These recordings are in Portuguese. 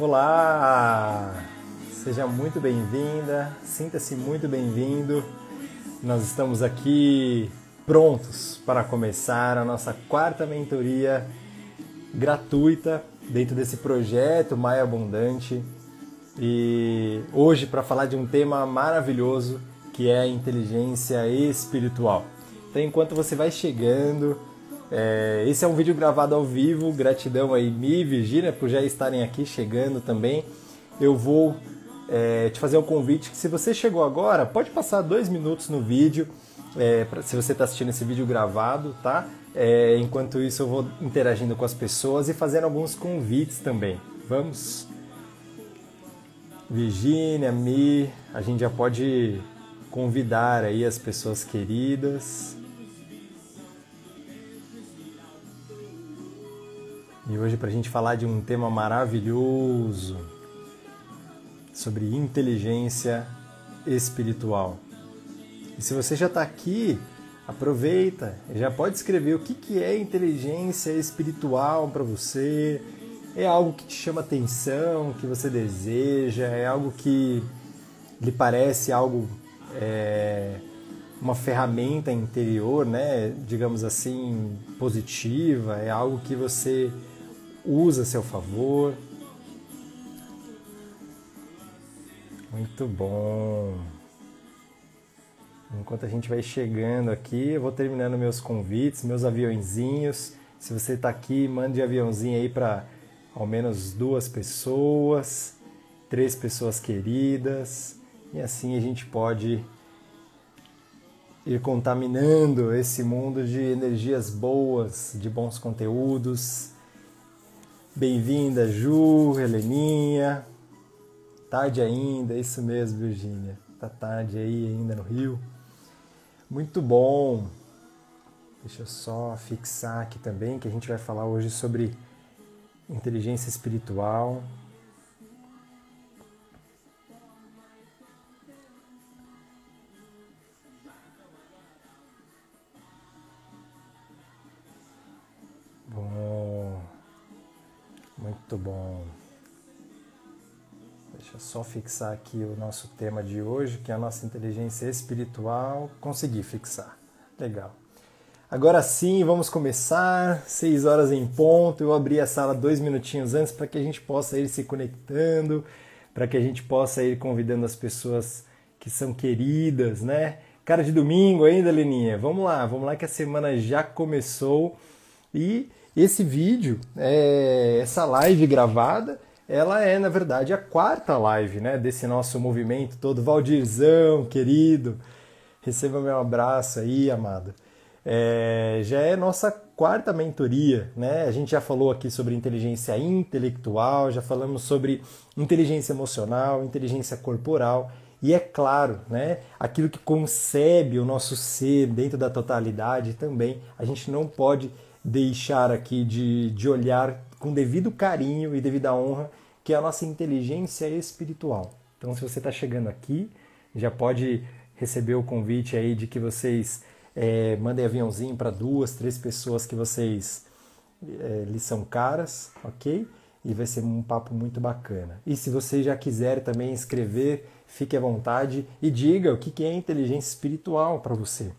Olá! Seja muito bem-vinda, sinta-se muito bem-vindo. Nós estamos aqui prontos para começar a nossa quarta mentoria gratuita dentro desse projeto Maia Abundante. E hoje para falar de um tema maravilhoso que é a inteligência espiritual. Então, enquanto você vai chegando, é, esse é um vídeo gravado ao vivo. Gratidão aí, Mi e Virginia, por já estarem aqui chegando também. Eu vou é, te fazer um convite que se você chegou agora, pode passar dois minutos no vídeo, é, pra, se você está assistindo esse vídeo gravado, tá? É, enquanto isso eu vou interagindo com as pessoas e fazendo alguns convites também. Vamos? Virgínia, Mi, a gente já pode convidar aí as pessoas queridas. E hoje para a gente falar de um tema maravilhoso sobre inteligência espiritual. E se você já está aqui, aproveita, já pode escrever o que, que é inteligência espiritual para você. É algo que te chama atenção, que você deseja, é algo que lhe parece algo é, uma ferramenta interior, né, digamos assim, positiva, é algo que você usa a seu favor. Muito bom. Enquanto a gente vai chegando aqui, eu vou terminando meus convites, meus aviãozinhos. Se você está aqui, mande aviãozinho aí para ao menos duas pessoas, três pessoas queridas, e assim a gente pode ir contaminando esse mundo de energias boas, de bons conteúdos, Bem-vinda, Ju, Heleninha. Tarde ainda, isso mesmo, Virgínia. Tá tarde aí ainda no Rio. Muito bom. Deixa eu só fixar aqui também que a gente vai falar hoje sobre inteligência espiritual. Muito bom. Deixa eu só fixar aqui o nosso tema de hoje, que é a nossa inteligência espiritual. Consegui fixar. Legal. Agora sim, vamos começar. Seis horas em ponto. Eu abri a sala dois minutinhos antes para que a gente possa ir se conectando, para que a gente possa ir convidando as pessoas que são queridas, né? Cara de domingo ainda, Leninha. Vamos lá, vamos lá que a semana já começou e esse vídeo, é, essa live gravada, ela é, na verdade, a quarta live né, desse nosso movimento todo. Valdirzão, querido, receba meu abraço aí, amado. É, já é nossa quarta mentoria, né? A gente já falou aqui sobre inteligência intelectual, já falamos sobre inteligência emocional, inteligência corporal e é claro, né? Aquilo que concebe o nosso ser dentro da totalidade também, a gente não pode deixar aqui de, de olhar com devido carinho e devida honra, que é a nossa inteligência espiritual. Então, se você está chegando aqui, já pode receber o convite aí de que vocês é, mandem aviãozinho para duas, três pessoas que vocês é, são caras, ok? E vai ser um papo muito bacana. E se você já quiser também escrever, fique à vontade e diga o que é inteligência espiritual para você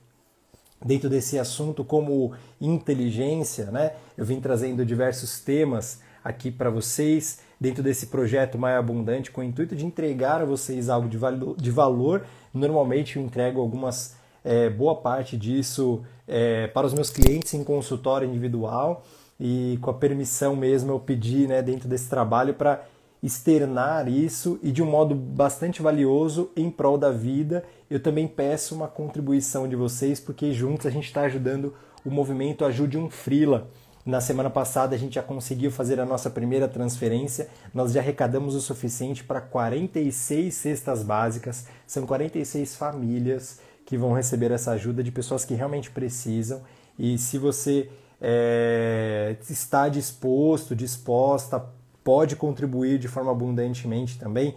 dentro desse assunto como inteligência, né? Eu vim trazendo diversos temas aqui para vocês dentro desse projeto Mais Abundante com o intuito de entregar a vocês algo de, valo, de valor. Normalmente eu entrego algumas é, boa parte disso é, para os meus clientes em consultório individual e com a permissão mesmo eu pedi né, dentro desse trabalho para externar isso e de um modo bastante valioso em prol da vida. Eu também peço uma contribuição de vocês, porque juntos a gente está ajudando o movimento Ajude um Frila. Na semana passada a gente já conseguiu fazer a nossa primeira transferência, nós já arrecadamos o suficiente para 46 cestas básicas, são 46 famílias que vão receber essa ajuda de pessoas que realmente precisam. E se você é, está disposto, disposta, pode contribuir de forma abundantemente também.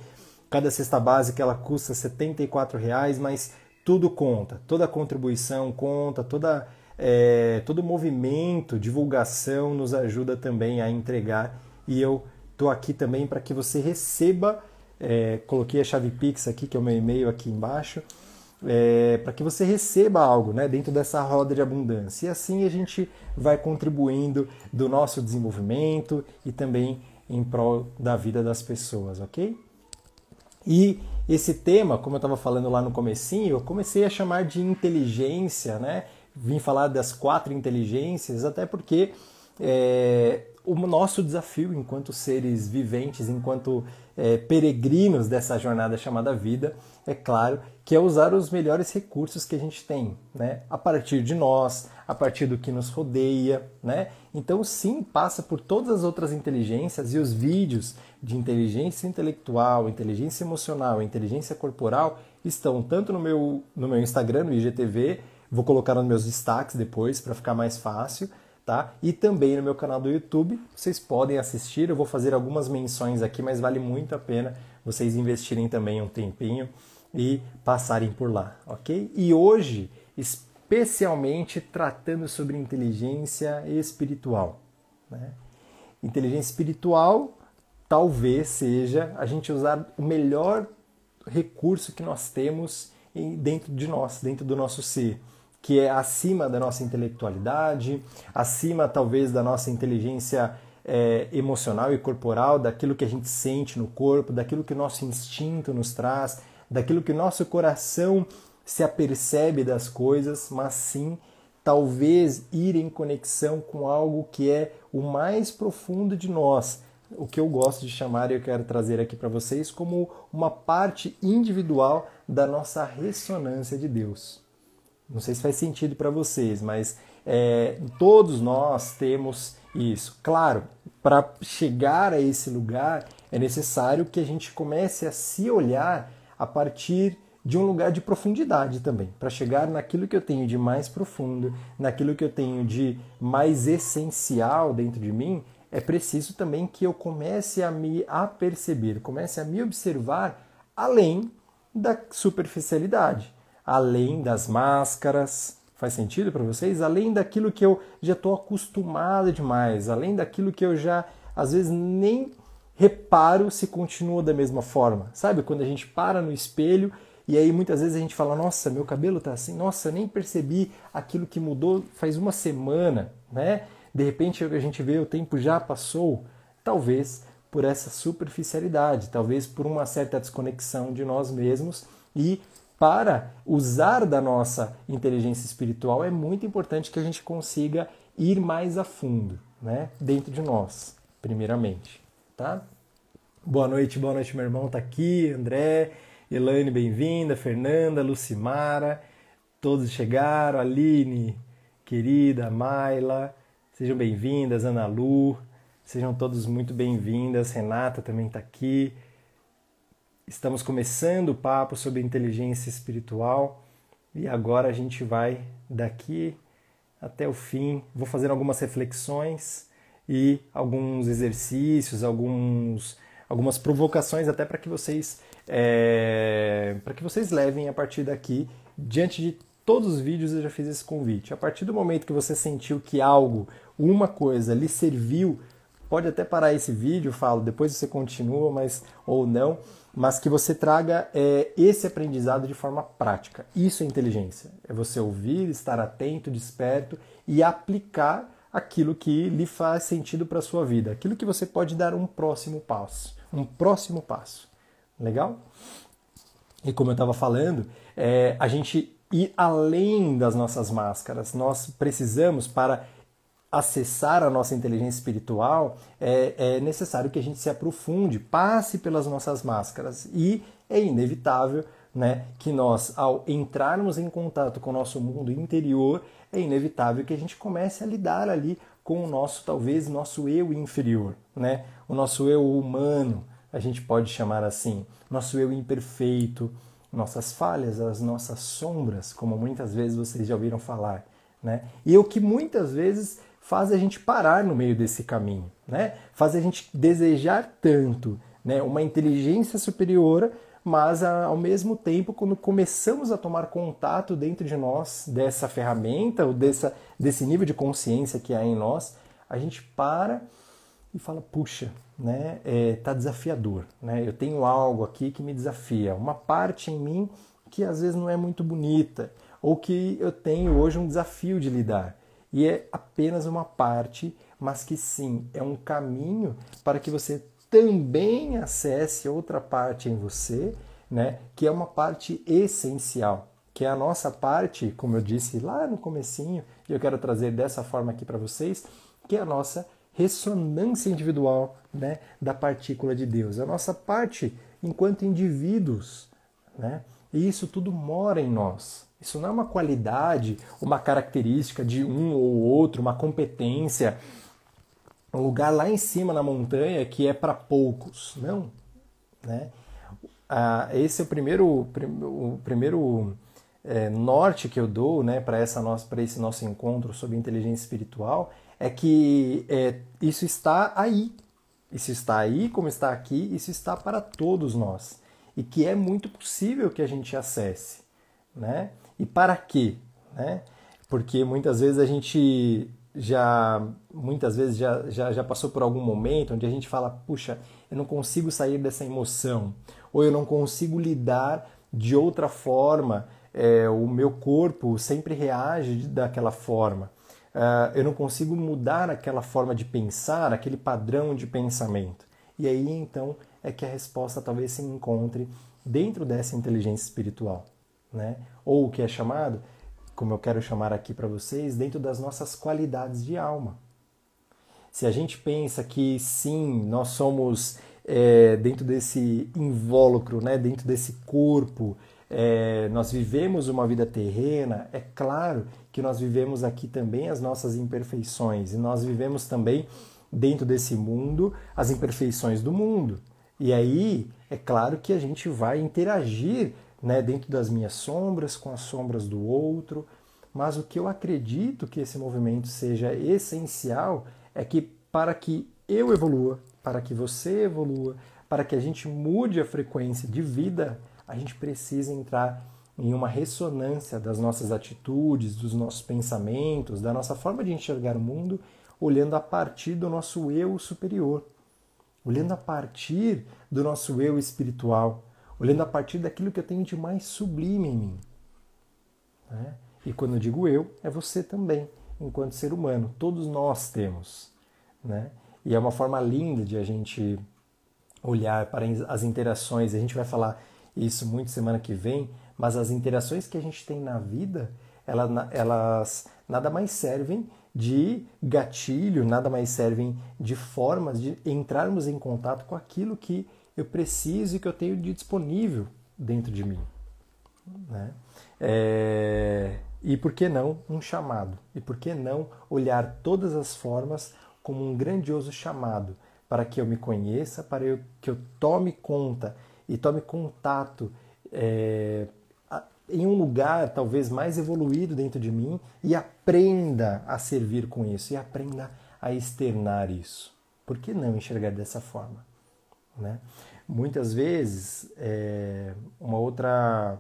Cada cesta básica ela custa R$ reais, mas tudo conta, toda contribuição conta, toda, é, todo movimento, divulgação nos ajuda também a entregar e eu estou aqui também para que você receba. É, coloquei a chave Pix aqui, que é o meu e-mail aqui embaixo, é, para que você receba algo né, dentro dessa roda de abundância. E assim a gente vai contribuindo do nosso desenvolvimento e também em prol da vida das pessoas, ok? E esse tema, como eu estava falando lá no comecinho, eu comecei a chamar de inteligência, né? Vim falar das quatro inteligências, até porque é, o nosso desafio enquanto seres viventes, enquanto é, peregrinos dessa jornada chamada vida, é claro que é usar os melhores recursos que a gente tem, né? A partir de nós, a partir do que nos rodeia, né? Então sim, passa por todas as outras inteligências e os vídeos de inteligência intelectual, inteligência emocional, inteligência corporal estão tanto no meu no meu Instagram, no IGTV, vou colocar nos meus destaques depois para ficar mais fácil, tá? E também no meu canal do YouTube, vocês podem assistir, eu vou fazer algumas menções aqui, mas vale muito a pena vocês investirem também um tempinho e passarem por lá, ok? E hoje, especialmente tratando sobre inteligência espiritual. Né? Inteligência espiritual talvez seja a gente usar o melhor recurso que nós temos dentro de nós, dentro do nosso ser, que é acima da nossa intelectualidade, acima talvez da nossa inteligência é, emocional e corporal, daquilo que a gente sente no corpo, daquilo que o nosso instinto nos traz, daquilo que nosso coração se apercebe das coisas, mas sim talvez ir em conexão com algo que é o mais profundo de nós, o que eu gosto de chamar e eu quero trazer aqui para vocês como uma parte individual da nossa ressonância de Deus. Não sei se faz sentido para vocês, mas é, todos nós temos isso. Claro, para chegar a esse lugar é necessário que a gente comece a se olhar a partir de um lugar de profundidade também, para chegar naquilo que eu tenho de mais profundo, naquilo que eu tenho de mais essencial dentro de mim, é preciso também que eu comece a me aperceber, comece a me observar além da superficialidade, além das máscaras. Faz sentido para vocês? Além daquilo que eu já estou acostumado demais, além daquilo que eu já às vezes nem reparo se continua da mesma forma. Sabe quando a gente para no espelho e aí muitas vezes a gente fala: "Nossa, meu cabelo tá assim. Nossa, nem percebi aquilo que mudou faz uma semana", né? De repente a gente vê o tempo já passou, talvez por essa superficialidade, talvez por uma certa desconexão de nós mesmos e para usar da nossa inteligência espiritual é muito importante que a gente consiga ir mais a fundo, né, dentro de nós, primeiramente tá? Boa noite, boa noite, meu irmão tá aqui, André, Elaine, bem-vinda, Fernanda, Lucimara, todos chegaram, Aline, querida, Maila, sejam bem-vindas, Ana Lu, sejam todos muito bem-vindas, Renata também está aqui. Estamos começando o papo sobre inteligência espiritual e agora a gente vai daqui até o fim. Vou fazer algumas reflexões e alguns exercícios, alguns, algumas provocações até para que vocês é, para que vocês levem a partir daqui diante de todos os vídeos eu já fiz esse convite. A partir do momento que você sentiu que algo, uma coisa lhe serviu, pode até parar esse vídeo, falo, depois você continua, mas ou não, mas que você traga é, esse aprendizado de forma prática. Isso é inteligência. É você ouvir, estar atento, desperto e aplicar aquilo que lhe faz sentido para a sua vida, aquilo que você pode dar um próximo passo, um próximo passo. Legal? E como eu estava falando, é, a gente ir além das nossas máscaras. Nós precisamos, para acessar a nossa inteligência espiritual, é, é necessário que a gente se aprofunde, passe pelas nossas máscaras. E é inevitável né, que nós, ao entrarmos em contato com o nosso mundo interior, é inevitável que a gente comece a lidar ali com o nosso, talvez, nosso eu inferior, né? O nosso eu humano, a gente pode chamar assim, nosso eu imperfeito, nossas falhas, as nossas sombras, como muitas vezes vocês já ouviram falar, né? E o que muitas vezes faz a gente parar no meio desse caminho, né? Faz a gente desejar tanto, né, uma inteligência superior mas ao mesmo tempo, quando começamos a tomar contato dentro de nós dessa ferramenta ou dessa, desse nível de consciência que há em nós, a gente para e fala: puxa, né, é, tá desafiador, né? Eu tenho algo aqui que me desafia, uma parte em mim que às vezes não é muito bonita, ou que eu tenho hoje um desafio de lidar. E é apenas uma parte, mas que sim, é um caminho para que você também acesse outra parte em você, né, que é uma parte essencial, que é a nossa parte, como eu disse lá no comecinho, e eu quero trazer dessa forma aqui para vocês, que é a nossa ressonância individual, né, da partícula de Deus, a nossa parte enquanto indivíduos, né? E isso tudo mora em nós. Isso não é uma qualidade, uma característica de um ou outro, uma competência, um lugar lá em cima na montanha que é para poucos. Não. Né? Ah, esse é o primeiro, o primeiro é, norte que eu dou né, para esse nosso encontro sobre inteligência espiritual é que é, isso está aí. Isso está aí, como está aqui, isso está para todos nós. E que é muito possível que a gente acesse. Né? E para quê? Né? Porque muitas vezes a gente já muitas vezes já, já, já passou por algum momento onde a gente fala, puxa, eu não consigo sair dessa emoção, ou eu não consigo lidar de outra forma, é, o meu corpo sempre reage daquela forma. Uh, eu não consigo mudar aquela forma de pensar, aquele padrão de pensamento. E aí então é que a resposta talvez se encontre dentro dessa inteligência espiritual né? ou o que é chamado, como eu quero chamar aqui para vocês, dentro das nossas qualidades de alma. Se a gente pensa que sim, nós somos é, dentro desse invólucro, né, dentro desse corpo, é, nós vivemos uma vida terrena, é claro que nós vivemos aqui também as nossas imperfeições e nós vivemos também dentro desse mundo as imperfeições do mundo. E aí, é claro que a gente vai interagir né, dentro das minhas sombras, com as sombras do outro. Mas o que eu acredito que esse movimento seja essencial é que para que eu evolua, para que você evolua, para que a gente mude a frequência de vida, a gente precisa entrar em uma ressonância das nossas atitudes, dos nossos pensamentos, da nossa forma de enxergar o mundo, olhando a partir do nosso eu superior, olhando a partir do nosso eu espiritual, olhando a partir daquilo que eu tenho de mais sublime em mim. Né? E quando eu digo eu, é você também, enquanto ser humano. Todos nós temos. Né? E é uma forma linda de a gente olhar para as interações. A gente vai falar isso muito semana que vem, mas as interações que a gente tem na vida, elas nada mais servem de gatilho, nada mais servem de formas de entrarmos em contato com aquilo que eu preciso e que eu tenho de disponível dentro de mim. Né? É... E por que não um chamado? E por que não olhar todas as formas como um grandioso chamado para que eu me conheça, para que eu tome conta e tome contato é, em um lugar talvez mais evoluído dentro de mim e aprenda a servir com isso e aprenda a externar isso. Por que não enxergar dessa forma? Né? Muitas vezes, é, uma outra,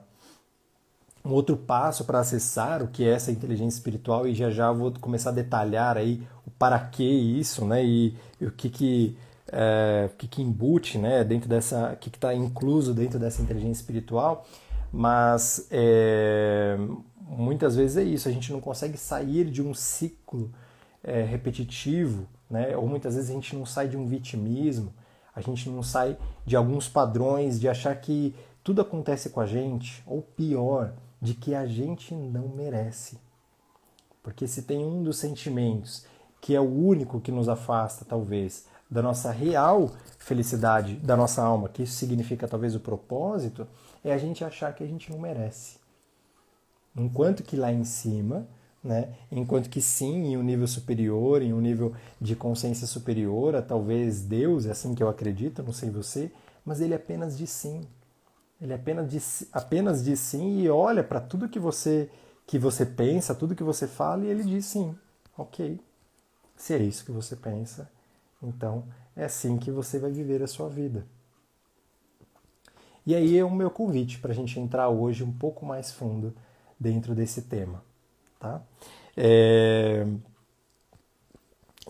um outro passo para acessar o que é essa inteligência espiritual, e já já vou começar a detalhar aí o para que isso, né, e, e o que que, é, o que que embute, né, dentro dessa, que está incluso dentro dessa inteligência espiritual, mas é, muitas vezes é isso, a gente não consegue sair de um ciclo é, repetitivo, né, ou muitas vezes a gente não sai de um vitimismo, a gente não sai de alguns padrões de achar que tudo acontece com a gente, ou pior, de que a gente não merece. Porque se tem um dos sentimentos que é o único que nos afasta, talvez, da nossa real felicidade, da nossa alma, que isso significa talvez o propósito, é a gente achar que a gente não merece. Enquanto que lá em cima né? Enquanto que sim, em um nível superior, em um nível de consciência superior, a talvez Deus, é assim que eu acredito, não sei você, mas ele apenas diz sim. Ele apenas diz, apenas diz sim e olha para tudo que você que você pensa, tudo que você fala e ele diz sim. OK. Se é isso que você pensa, então é assim que você vai viver a sua vida. E aí é o meu convite para a gente entrar hoje um pouco mais fundo dentro desse tema. Tá? É...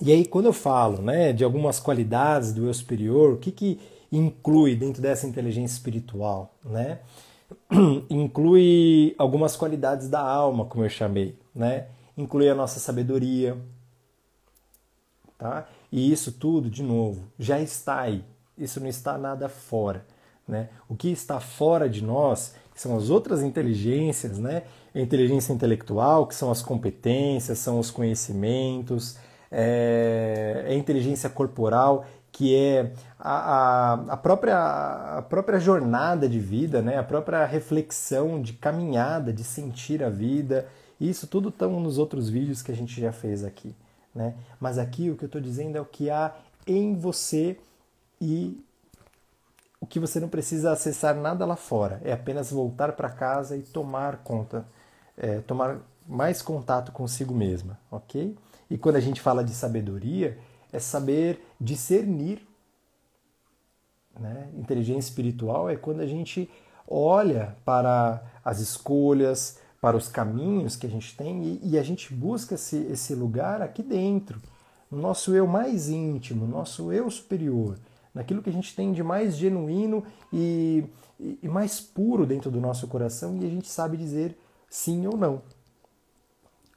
E aí, quando eu falo né, de algumas qualidades do eu superior, o que, que inclui dentro dessa inteligência espiritual? Né? inclui algumas qualidades da alma, como eu chamei. Né? Inclui a nossa sabedoria. Tá? E isso tudo, de novo, já está aí. Isso não está nada fora. Né? O que está fora de nós são as outras inteligências, né? A inteligência intelectual, que são as competências, são os conhecimentos, é, a inteligência corporal, que é a, a, a, própria, a própria jornada de vida, né? a própria reflexão de caminhada, de sentir a vida. Isso tudo estão nos outros vídeos que a gente já fez aqui. Né? Mas aqui o que eu estou dizendo é o que há em você e o que você não precisa acessar nada lá fora. É apenas voltar para casa e tomar conta, é, tomar mais contato consigo mesma, ok? E quando a gente fala de sabedoria, é saber discernir. Né? Inteligência espiritual é quando a gente olha para as escolhas, para os caminhos que a gente tem e, e a gente busca esse, esse lugar aqui dentro, no nosso eu mais íntimo, no nosso eu superior, naquilo que a gente tem de mais genuíno e, e, e mais puro dentro do nosso coração e a gente sabe dizer sim ou não.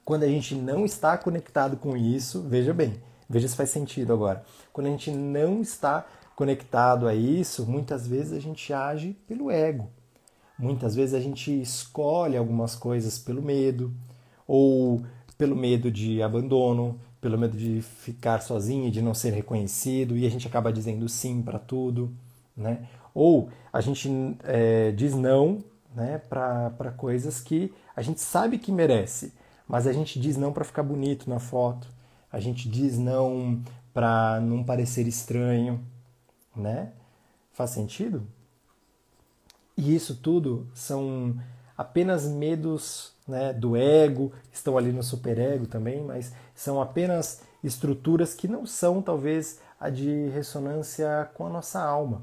Quando a gente não está conectado com isso, veja bem, veja se faz sentido agora. Quando a gente não está conectado a isso, muitas vezes a gente age pelo ego. Muitas vezes a gente escolhe algumas coisas pelo medo, ou pelo medo de abandono, pelo medo de ficar sozinho de não ser reconhecido, e a gente acaba dizendo sim para tudo, né? Ou a gente é, diz não né, para coisas que a gente sabe que merece, mas a gente diz não para ficar bonito na foto, a gente diz não para não parecer estranho, né? Faz sentido? E isso tudo são apenas medos né, do ego, estão ali no superego também, mas são apenas estruturas que não são talvez a de ressonância com a nossa alma.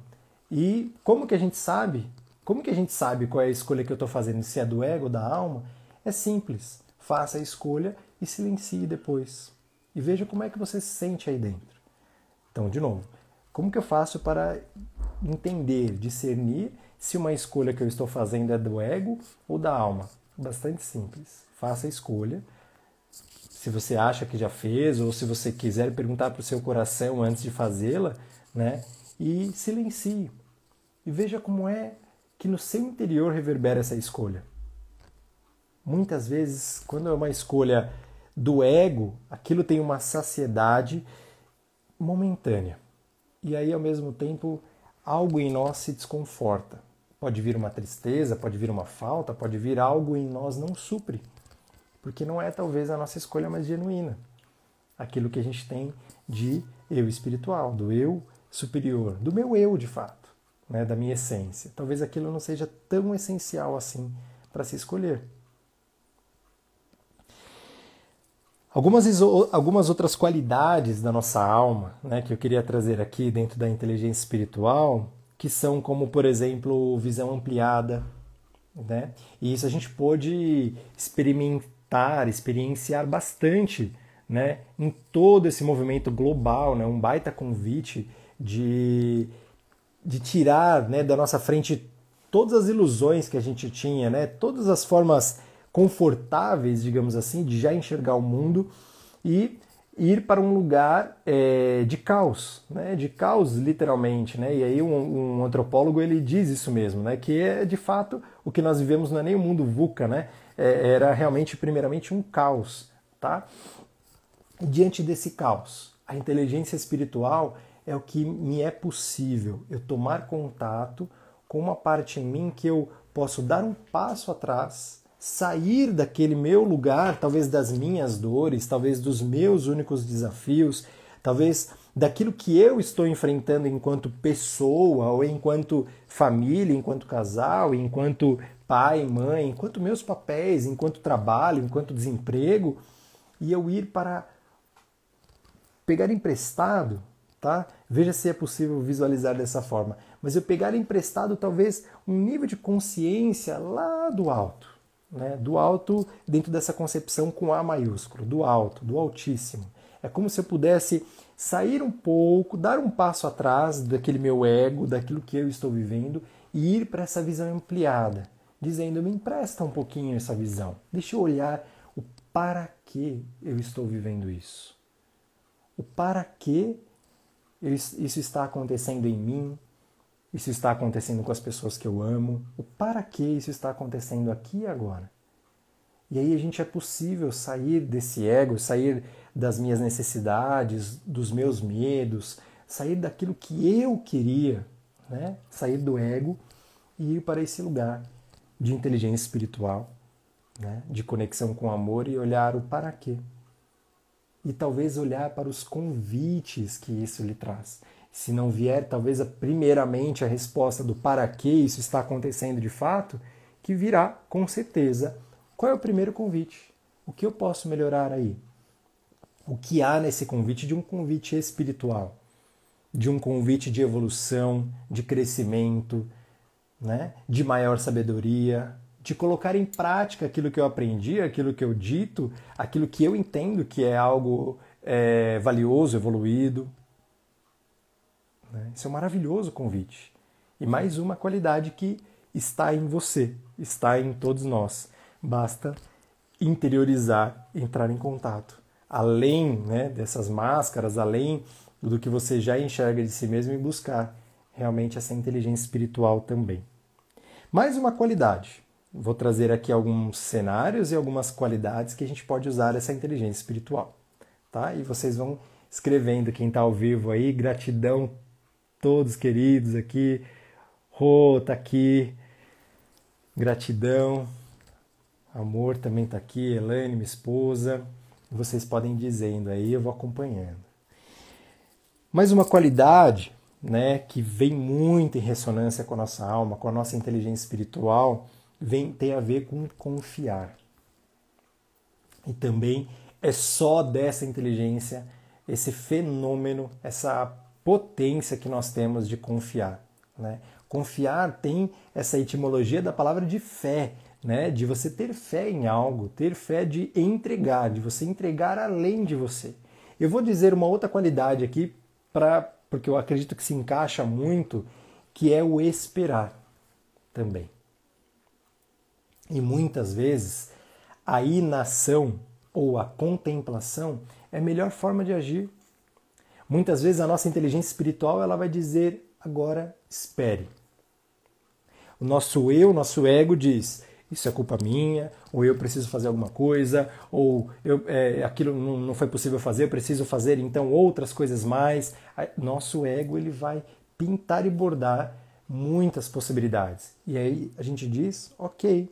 E como que a gente sabe? Como que a gente sabe qual é a escolha que eu estou fazendo, se é do ego ou da alma? É simples faça a escolha e silencie depois. E veja como é que você se sente aí dentro. Então, de novo, como que eu faço para entender, discernir se uma escolha que eu estou fazendo é do ego ou da alma? Bastante simples. Faça a escolha. Se você acha que já fez, ou se você quiser perguntar para o seu coração antes de fazê-la, né? E silencie. E veja como é que no seu interior reverbera essa escolha. Muitas vezes, quando é uma escolha do ego, aquilo tem uma saciedade momentânea. E aí, ao mesmo tempo, algo em nós se desconforta. Pode vir uma tristeza, pode vir uma falta, pode vir algo em nós não supre. Porque não é talvez a nossa escolha mais genuína. Aquilo que a gente tem de eu espiritual, do eu superior, do meu eu de fato, né, da minha essência. Talvez aquilo não seja tão essencial assim para se escolher. Algumas, algumas outras qualidades da nossa alma né, que eu queria trazer aqui dentro da inteligência espiritual, que são como, por exemplo, visão ampliada. Né? E isso a gente pôde experimentar, experienciar bastante né, em todo esse movimento global, né, um baita convite de, de tirar né, da nossa frente todas as ilusões que a gente tinha, né, todas as formas confortáveis, digamos assim, de já enxergar o mundo e ir para um lugar é, de caos, né? de caos literalmente. Né? E aí um, um, antropólogo ele diz isso mesmo, né? que é de fato o que nós vivemos não é nem o mundo VUCA, né? É, era realmente primeiramente um caos. Tá? Diante desse caos, a inteligência espiritual é o que me é possível eu tomar contato com uma parte em mim que eu posso dar um passo atrás sair daquele meu lugar, talvez das minhas dores, talvez dos meus únicos desafios, talvez daquilo que eu estou enfrentando enquanto pessoa, ou enquanto família, enquanto casal, enquanto pai, mãe, enquanto meus papéis, enquanto trabalho, enquanto desemprego, e eu ir para pegar emprestado, tá? Veja se é possível visualizar dessa forma. Mas eu pegar emprestado talvez um nível de consciência lá do alto né, do alto dentro dessa concepção com A maiúsculo, do alto, do altíssimo. É como se eu pudesse sair um pouco, dar um passo atrás daquele meu ego, daquilo que eu estou vivendo e ir para essa visão ampliada, dizendo: me empresta um pouquinho essa visão, deixa eu olhar o para que eu estou vivendo isso. O para que isso está acontecendo em mim, isso está acontecendo com as pessoas que eu amo, o para que isso está acontecendo aqui e agora. E aí a gente é possível sair desse ego, sair das minhas necessidades, dos meus medos, sair daquilo que eu queria, né? sair do ego e ir para esse lugar de inteligência espiritual, né? de conexão com o amor e olhar o para quê. E talvez olhar para os convites que isso lhe traz. Se não vier, talvez, primeiramente, a resposta do para que isso está acontecendo de fato, que virá com certeza. Qual é o primeiro convite? O que eu posso melhorar aí? o que há nesse convite de um convite espiritual, de um convite de evolução, de crescimento, né? de maior sabedoria, de colocar em prática aquilo que eu aprendi, aquilo que eu dito, aquilo que eu entendo que é algo é, valioso, evoluído. Né? Isso é um maravilhoso convite. E mais uma qualidade que está em você, está em todos nós. Basta interiorizar, entrar em contato além né, dessas máscaras, além do que você já enxerga de si mesmo e buscar realmente essa inteligência espiritual também. Mais uma qualidade. Vou trazer aqui alguns cenários e algumas qualidades que a gente pode usar essa inteligência espiritual. Tá? E vocês vão escrevendo, quem está ao vivo aí, gratidão todos queridos aqui. Rô tá aqui, gratidão. Amor também está aqui, Elaine, minha esposa vocês podem dizendo aí, eu vou acompanhando. Mas uma qualidade né, que vem muito em ressonância com a nossa alma, com a nossa inteligência espiritual, vem, tem a ver com confiar. E também é só dessa inteligência, esse fenômeno, essa potência que nós temos de confiar. Né? Confiar tem essa etimologia da palavra de fé, né? De você ter fé em algo, ter fé de entregar, de você entregar além de você. Eu vou dizer uma outra qualidade aqui para porque eu acredito que se encaixa muito, que é o esperar também. E muitas vezes a inação ou a contemplação é a melhor forma de agir. Muitas vezes a nossa inteligência espiritual ela vai dizer agora espere. O nosso eu, nosso ego diz isso é culpa minha, ou eu preciso fazer alguma coisa, ou eu, é, aquilo não, não foi possível fazer, eu preciso fazer então outras coisas mais. Nosso ego ele vai pintar e bordar muitas possibilidades. E aí a gente diz, ok,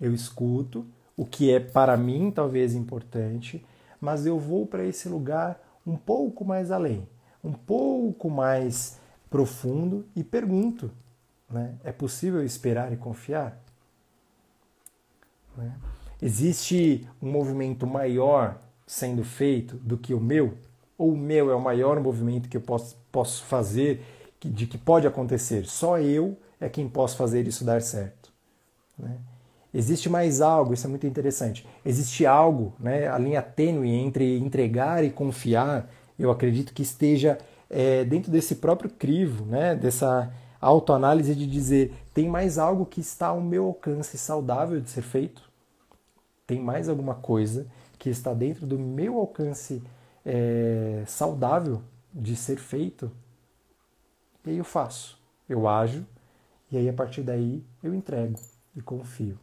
eu escuto o que é para mim talvez importante, mas eu vou para esse lugar um pouco mais além, um pouco mais profundo e pergunto, né? é possível esperar e confiar? Né? Existe um movimento maior sendo feito do que o meu? Ou o meu é o maior movimento que eu posso, posso fazer, de que pode acontecer? Só eu é quem posso fazer isso dar certo. Né? Existe mais algo, isso é muito interessante. Existe algo, né, a linha tênue entre entregar e confiar, eu acredito que esteja é, dentro desse próprio crivo, né, dessa autoanálise de dizer: tem mais algo que está ao meu alcance saudável de ser feito? tem mais alguma coisa que está dentro do meu alcance é, saudável de ser feito, e aí eu faço, eu ajo, e aí a partir daí eu entrego e confio.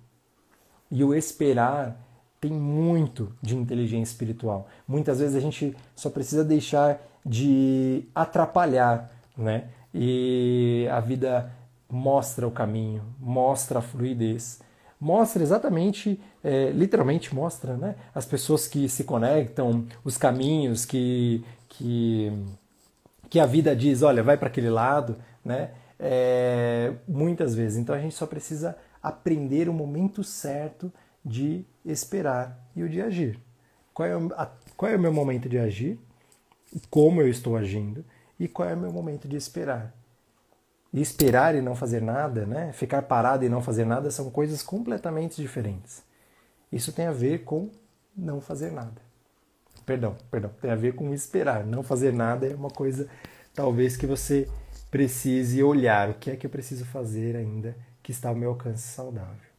E o esperar tem muito de inteligência espiritual. Muitas vezes a gente só precisa deixar de atrapalhar, né? E a vida mostra o caminho, mostra a fluidez mostra exatamente, é, literalmente mostra, né? As pessoas que se conectam, os caminhos que, que, que a vida diz, olha, vai para aquele lado, né? É, muitas vezes. Então a gente só precisa aprender o momento certo de esperar e o de agir. Qual é, o, a, qual é o meu momento de agir? Como eu estou agindo? E qual é o meu momento de esperar? E esperar e não fazer nada, né? ficar parado e não fazer nada, são coisas completamente diferentes. Isso tem a ver com não fazer nada. perdão, perdão, tem a ver com esperar. Não fazer nada é uma coisa talvez que você precise olhar o que é que eu preciso fazer ainda que está ao meu alcance saudável.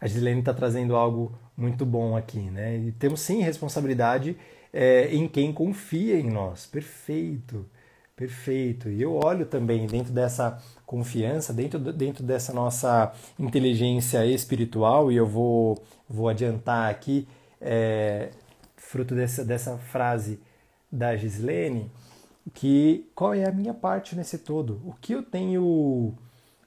A Gislene está trazendo algo muito bom aqui, né? E temos sim responsabilidade é, em quem confia em nós. Perfeito, perfeito. E eu olho também dentro dessa confiança, dentro, dentro dessa nossa inteligência espiritual, e eu vou, vou adiantar aqui, é, fruto dessa, dessa frase da Gislene, que qual é a minha parte nesse todo? O que eu tenho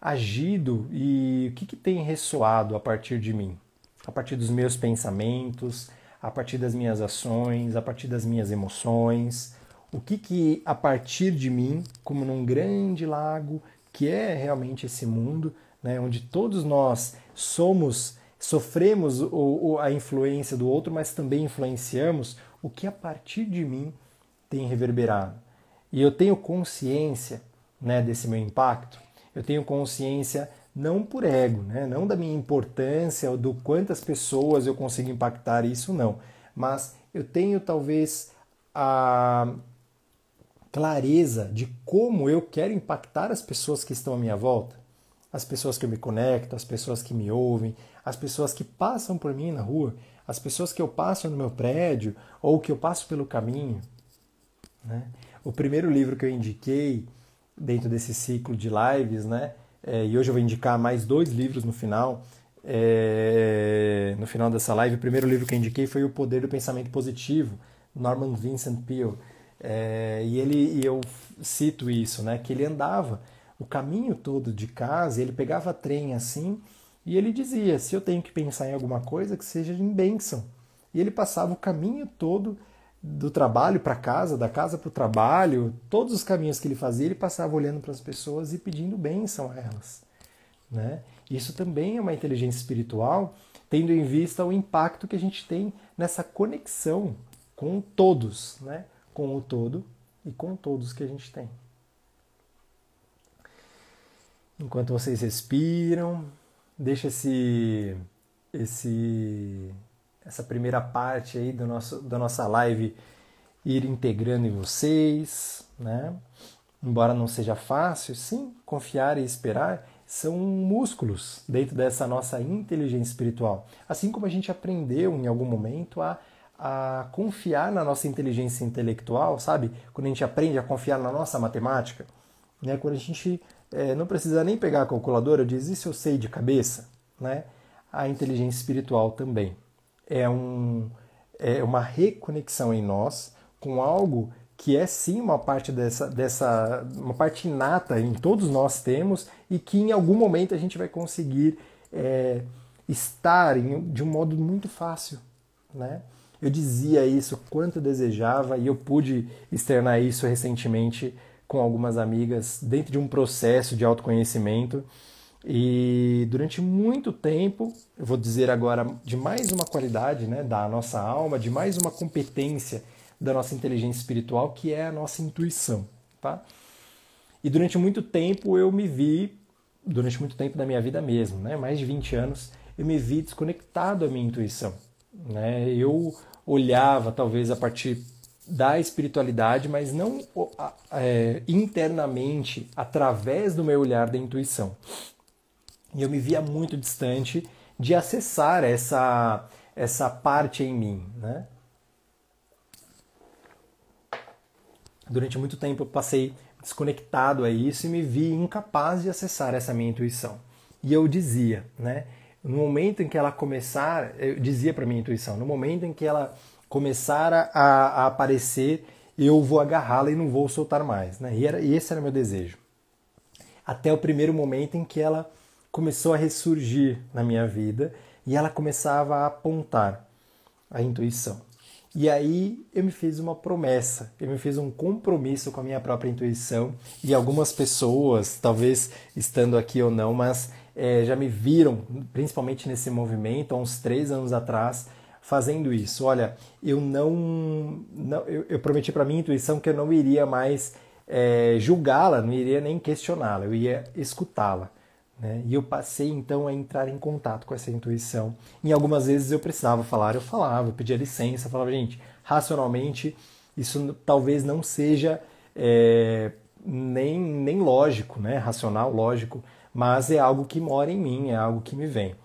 agido e o que, que tem ressoado a partir de mim? A partir dos meus pensamentos, a partir das minhas ações, a partir das minhas emoções, o que que a partir de mim, como num grande lago que é realmente esse mundo, né, onde todos nós somos, sofremos o, o, a influência do outro, mas também influenciamos, o que a partir de mim tem reverberado. E eu tenho consciência né, desse meu impacto, eu tenho consciência não por ego, né? não da minha importância ou do quantas pessoas eu consigo impactar, isso não. Mas eu tenho talvez a clareza de como eu quero impactar as pessoas que estão à minha volta, as pessoas que eu me conecto, as pessoas que me ouvem, as pessoas que passam por mim na rua, as pessoas que eu passo no meu prédio ou que eu passo pelo caminho. Né? O primeiro livro que eu indiquei dentro desse ciclo de lives, né? é, e hoje eu vou indicar mais dois livros no final. É, no final dessa live, o primeiro livro que eu indiquei foi O Poder do Pensamento Positivo, Norman Vincent Peale. É, e ele e eu cito isso, né? Que ele andava o caminho todo de casa, ele pegava trem assim e ele dizia: se eu tenho que pensar em alguma coisa, que seja em bênção. E ele passava o caminho todo do trabalho para casa, da casa para o trabalho, todos os caminhos que ele fazia, ele passava olhando para as pessoas e pedindo bênção a elas. Né? Isso também é uma inteligência espiritual, tendo em vista o impacto que a gente tem nessa conexão com todos, né? com o todo e com todos que a gente tem. Enquanto vocês respiram, deixa esse, esse essa primeira parte aí do nosso, da nossa live ir integrando em vocês, né? Embora não seja fácil, sim, confiar e esperar são músculos dentro dessa nossa inteligência espiritual. Assim como a gente aprendeu em algum momento a, a confiar na nossa inteligência intelectual, sabe? Quando a gente aprende a confiar na nossa matemática, né? Quando a gente é, não precisa nem pegar a calculadora, diz isso eu sei de cabeça, né? A inteligência espiritual também é, um, é uma reconexão em nós com algo que é sim uma parte dessa, dessa uma parte inata em todos nós temos e que em algum momento a gente vai conseguir é, estar em, de um modo muito fácil, né? Eu dizia isso quanto eu desejava e eu pude externar isso recentemente com algumas amigas dentro de um processo de autoconhecimento e durante muito tempo, eu vou dizer agora de mais uma qualidade né, da nossa alma, de mais uma competência da nossa inteligência espiritual, que é a nossa intuição. Tá? E durante muito tempo eu me vi, durante muito tempo da minha vida mesmo, né, mais de 20 anos, eu me vi desconectado à minha intuição. Né? Eu olhava talvez a partir da espiritualidade, mas não é, internamente, através do meu olhar da intuição. E eu me via muito distante de acessar essa, essa parte em mim. Né? Durante muito tempo eu passei desconectado a isso e me vi incapaz de acessar essa minha intuição. E eu dizia, né? No momento em que ela começar, eu dizia para minha intuição, no momento em que ela começar a, a aparecer, eu vou agarrá-la e não vou soltar mais, né? E, era, e esse era meu desejo. Até o primeiro momento em que ela começou a ressurgir na minha vida e ela começava a apontar a intuição. E aí eu me fiz uma promessa, eu me fiz um compromisso com a minha própria intuição e algumas pessoas, talvez estando aqui ou não, mas é, já me viram, principalmente nesse movimento, há uns três anos atrás, fazendo isso. Olha, eu não, não eu, eu prometi para minha intuição que eu não iria mais é, julgá-la, não iria nem questioná-la, eu ia escutá-la. Né? E eu passei então a entrar em contato com essa intuição. Em algumas vezes eu precisava falar, eu falava, eu pedia licença, falava, gente, racionalmente isso talvez não seja é, nem, nem lógico, né? racional, lógico, mas é algo que mora em mim, é algo que me vem.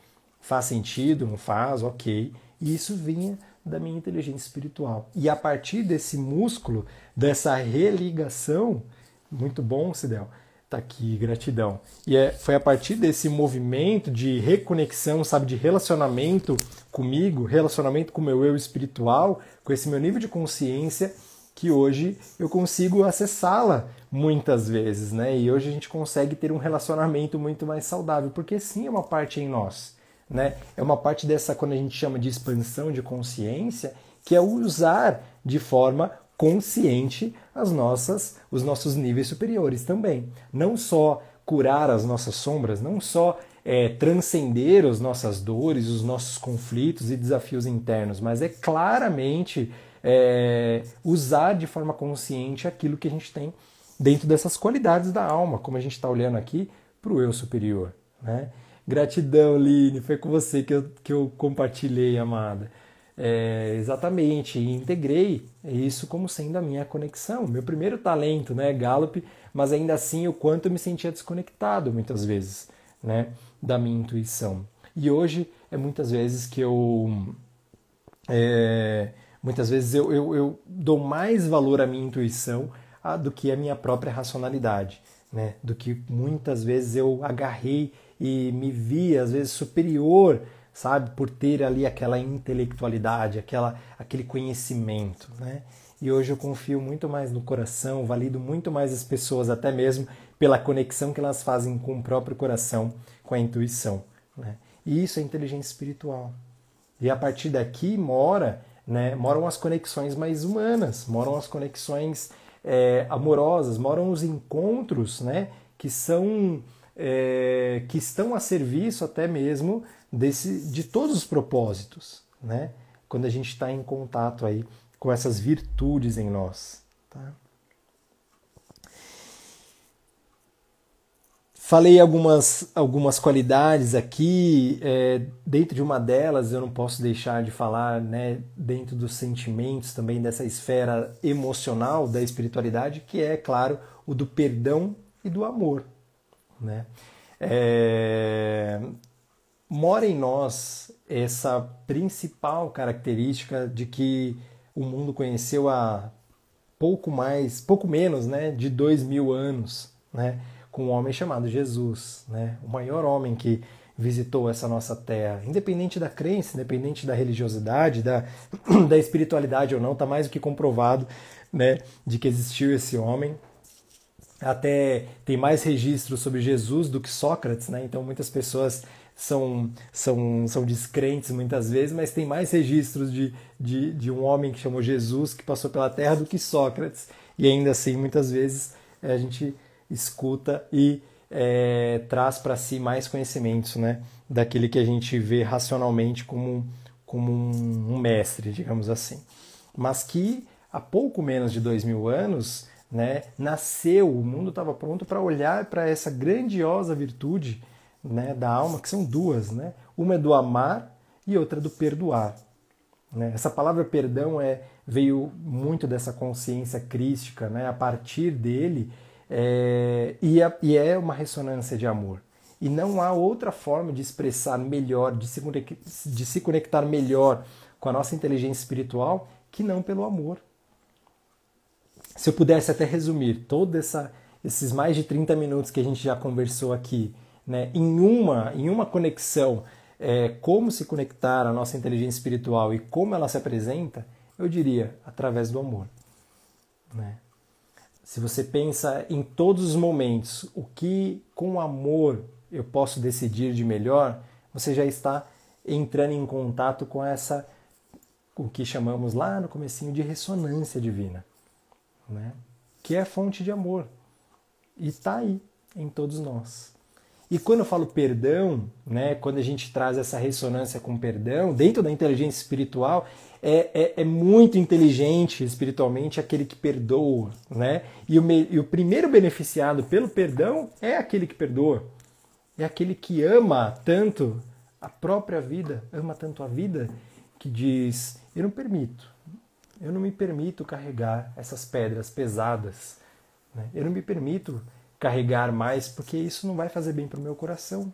Faz sentido, não faz, ok. E isso vinha da minha inteligência espiritual. E a partir desse músculo, dessa religação, muito bom, Sidel, tá aqui, gratidão. E é, foi a partir desse movimento de reconexão, sabe, de relacionamento comigo, relacionamento com o meu eu espiritual, com esse meu nível de consciência, que hoje eu consigo acessá-la muitas vezes, né? E hoje a gente consegue ter um relacionamento muito mais saudável, porque sim é uma parte em nós, né? É uma parte dessa quando a gente chama de expansão de consciência, que é usar de forma consciente as nossas os nossos níveis superiores também. Não só curar as nossas sombras, não só é, transcender as nossas dores, os nossos conflitos e desafios internos, mas é claramente é, usar de forma consciente aquilo que a gente tem dentro dessas qualidades da alma, como a gente está olhando aqui para o eu superior. Né? Gratidão, Line, foi com você que eu, que eu compartilhei, amada. É, exatamente, e integrei isso como sendo a minha conexão, meu primeiro talento, né, Gallup, mas ainda assim o quanto eu me sentia desconectado muitas vezes, né, da minha intuição. E hoje é muitas vezes que eu é, muitas vezes eu, eu, eu, dou mais valor à minha intuição a, do que à minha própria racionalidade, né, do que muitas vezes eu agarrei e me vi às vezes superior sabe? Por ter ali aquela intelectualidade, aquela, aquele conhecimento, né? E hoje eu confio muito mais no coração, valido muito mais as pessoas, até mesmo pela conexão que elas fazem com o próprio coração, com a intuição, né? E isso é inteligência espiritual. E a partir daqui mora, né, moram as conexões mais humanas, moram as conexões é, amorosas, moram os encontros, né, que são é, que estão a serviço até mesmo desse, de todos os propósitos, né? Quando a gente está em contato aí com essas virtudes em nós. Tá? Falei algumas, algumas qualidades aqui, é, dentro de uma delas eu não posso deixar de falar, né, dentro dos sentimentos também dessa esfera emocional da espiritualidade, que é, claro, o do perdão e do amor. Né? É, mora em nós essa principal característica de que o mundo conheceu há pouco mais, pouco menos, né, de dois mil anos, né, com um homem chamado Jesus, né, o maior homem que visitou essa nossa terra, independente da crença, independente da religiosidade, da, da espiritualidade ou não, está mais do que comprovado, né, de que existiu esse homem. Até tem mais registros sobre Jesus do que Sócrates, né? Então muitas pessoas são, são, são descrentes muitas vezes, mas tem mais registros de, de, de um homem que chamou Jesus, que passou pela terra, do que Sócrates. E ainda assim, muitas vezes, a gente escuta e é, traz para si mais conhecimentos né, daquele que a gente vê racionalmente como, como um, um mestre, digamos assim. Mas que há pouco menos de dois mil anos né, nasceu, o mundo estava pronto para olhar para essa grandiosa virtude né, da alma, que são duas. Né? Uma é do amar e outra é do perdoar. Né? Essa palavra perdão é, veio muito dessa consciência crística, né? a partir dele, é, e, é, e é uma ressonância de amor. E não há outra forma de expressar melhor, de se, de se conectar melhor com a nossa inteligência espiritual que não pelo amor. Se eu pudesse até resumir todos esses mais de 30 minutos que a gente já conversou aqui né, em, uma, em uma conexão, é, como se conectar à nossa inteligência espiritual e como ela se apresenta, eu diria através do amor. Né? Se você pensa em todos os momentos o que com amor eu posso decidir de melhor, você já está entrando em contato com essa o que chamamos lá no comecinho de ressonância divina, né? que é fonte de amor e está aí em todos nós. E quando eu falo perdão, né, quando a gente traz essa ressonância com perdão, dentro da inteligência espiritual, é, é, é muito inteligente espiritualmente aquele que perdoa. Né? E, o, e o primeiro beneficiado pelo perdão é aquele que perdoa. É aquele que ama tanto a própria vida, ama tanto a vida, que diz: Eu não permito, eu não me permito carregar essas pedras pesadas, né? eu não me permito carregar mais, porque isso não vai fazer bem para o meu coração.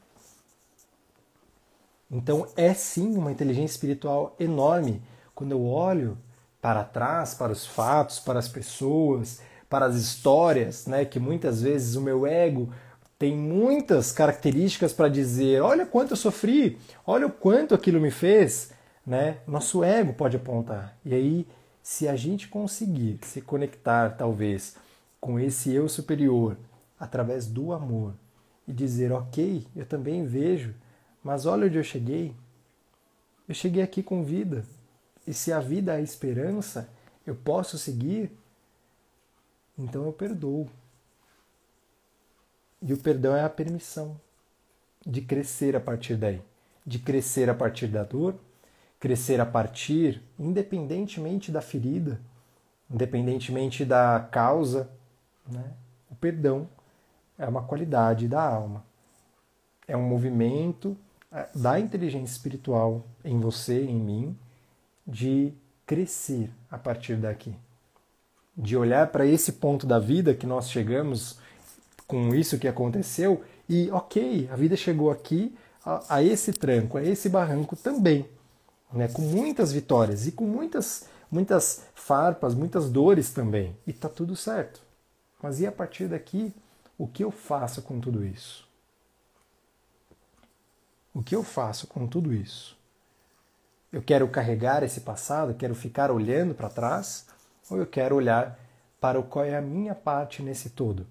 Então é sim uma inteligência espiritual enorme quando eu olho para trás, para os fatos, para as pessoas, para as histórias, né, que muitas vezes o meu ego tem muitas características para dizer, olha quanto eu sofri, olha o quanto aquilo me fez, né? Nosso ego pode apontar. E aí, se a gente conseguir se conectar talvez com esse eu superior através do amor e dizer, OK, eu também vejo, mas olha onde eu cheguei. Eu cheguei aqui com vida. E se a vida é esperança, eu posso seguir, então eu perdoo. E o perdão é a permissão de crescer a partir daí, de crescer a partir da dor, crescer a partir, independentemente da ferida, independentemente da causa, né? o perdão é uma qualidade da alma. É um movimento é, da inteligência espiritual em você, em mim, de crescer a partir daqui. De olhar para esse ponto da vida que nós chegamos com isso que aconteceu e, ok, a vida chegou aqui a, a esse tranco, a esse barranco também, né, com muitas vitórias e com muitas, muitas farpas, muitas dores também, e tá tudo certo. Mas e a partir daqui, o que eu faço com tudo isso? O que eu faço com tudo isso? Eu quero carregar esse passado, quero ficar olhando para trás, ou eu quero olhar para qual é a minha parte nesse todo?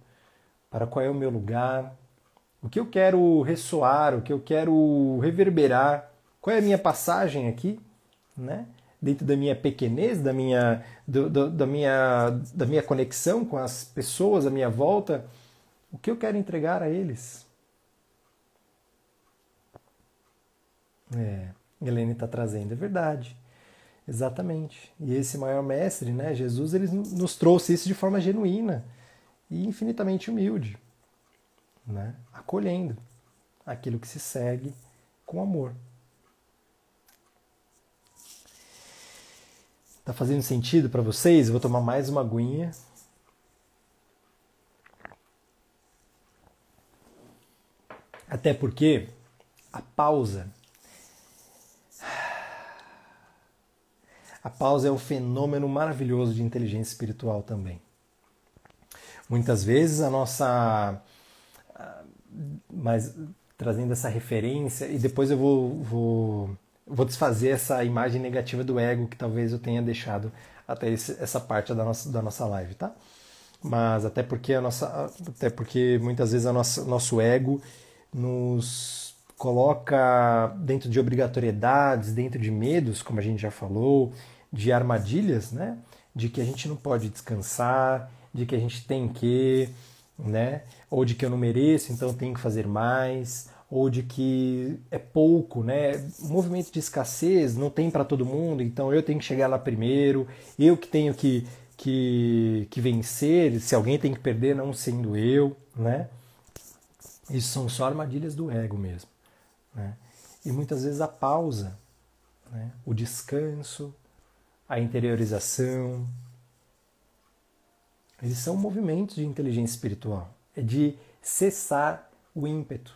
para qual é o meu lugar, o que eu quero ressoar, o que eu quero reverberar, qual é a minha passagem aqui, né? dentro da minha pequenez, da minha, do, do, da, minha, da minha conexão com as pessoas à minha volta, o que eu quero entregar a eles. É, Helene está trazendo, é verdade. Exatamente. E esse maior mestre, né, Jesus, ele nos trouxe isso de forma genuína e infinitamente humilde, né? acolhendo aquilo que se segue com amor. Tá fazendo sentido para vocês? Eu vou tomar mais uma aguinha. Até porque a pausa a pausa é um fenômeno maravilhoso de inteligência espiritual também. Muitas vezes a nossa. Mas trazendo essa referência, e depois eu vou, vou, vou desfazer essa imagem negativa do ego que talvez eu tenha deixado até esse, essa parte da nossa, da nossa live, tá? Mas até porque a nossa, até porque muitas vezes nossa, nosso ego nos coloca dentro de obrigatoriedades, dentro de medos, como a gente já falou, de armadilhas, né? De que a gente não pode descansar, de que a gente tem que, né? Ou de que eu não mereço, então tenho que fazer mais, ou de que é pouco, né? Movimento de escassez não tem para todo mundo, então eu tenho que chegar lá primeiro, eu que tenho que, que, que vencer, se alguém tem que perder, não sendo eu, né? Isso são só armadilhas do ego mesmo, né? E muitas vezes a pausa, né? o descanso, a interiorização, eles são movimentos de inteligência espiritual. É de cessar o ímpeto.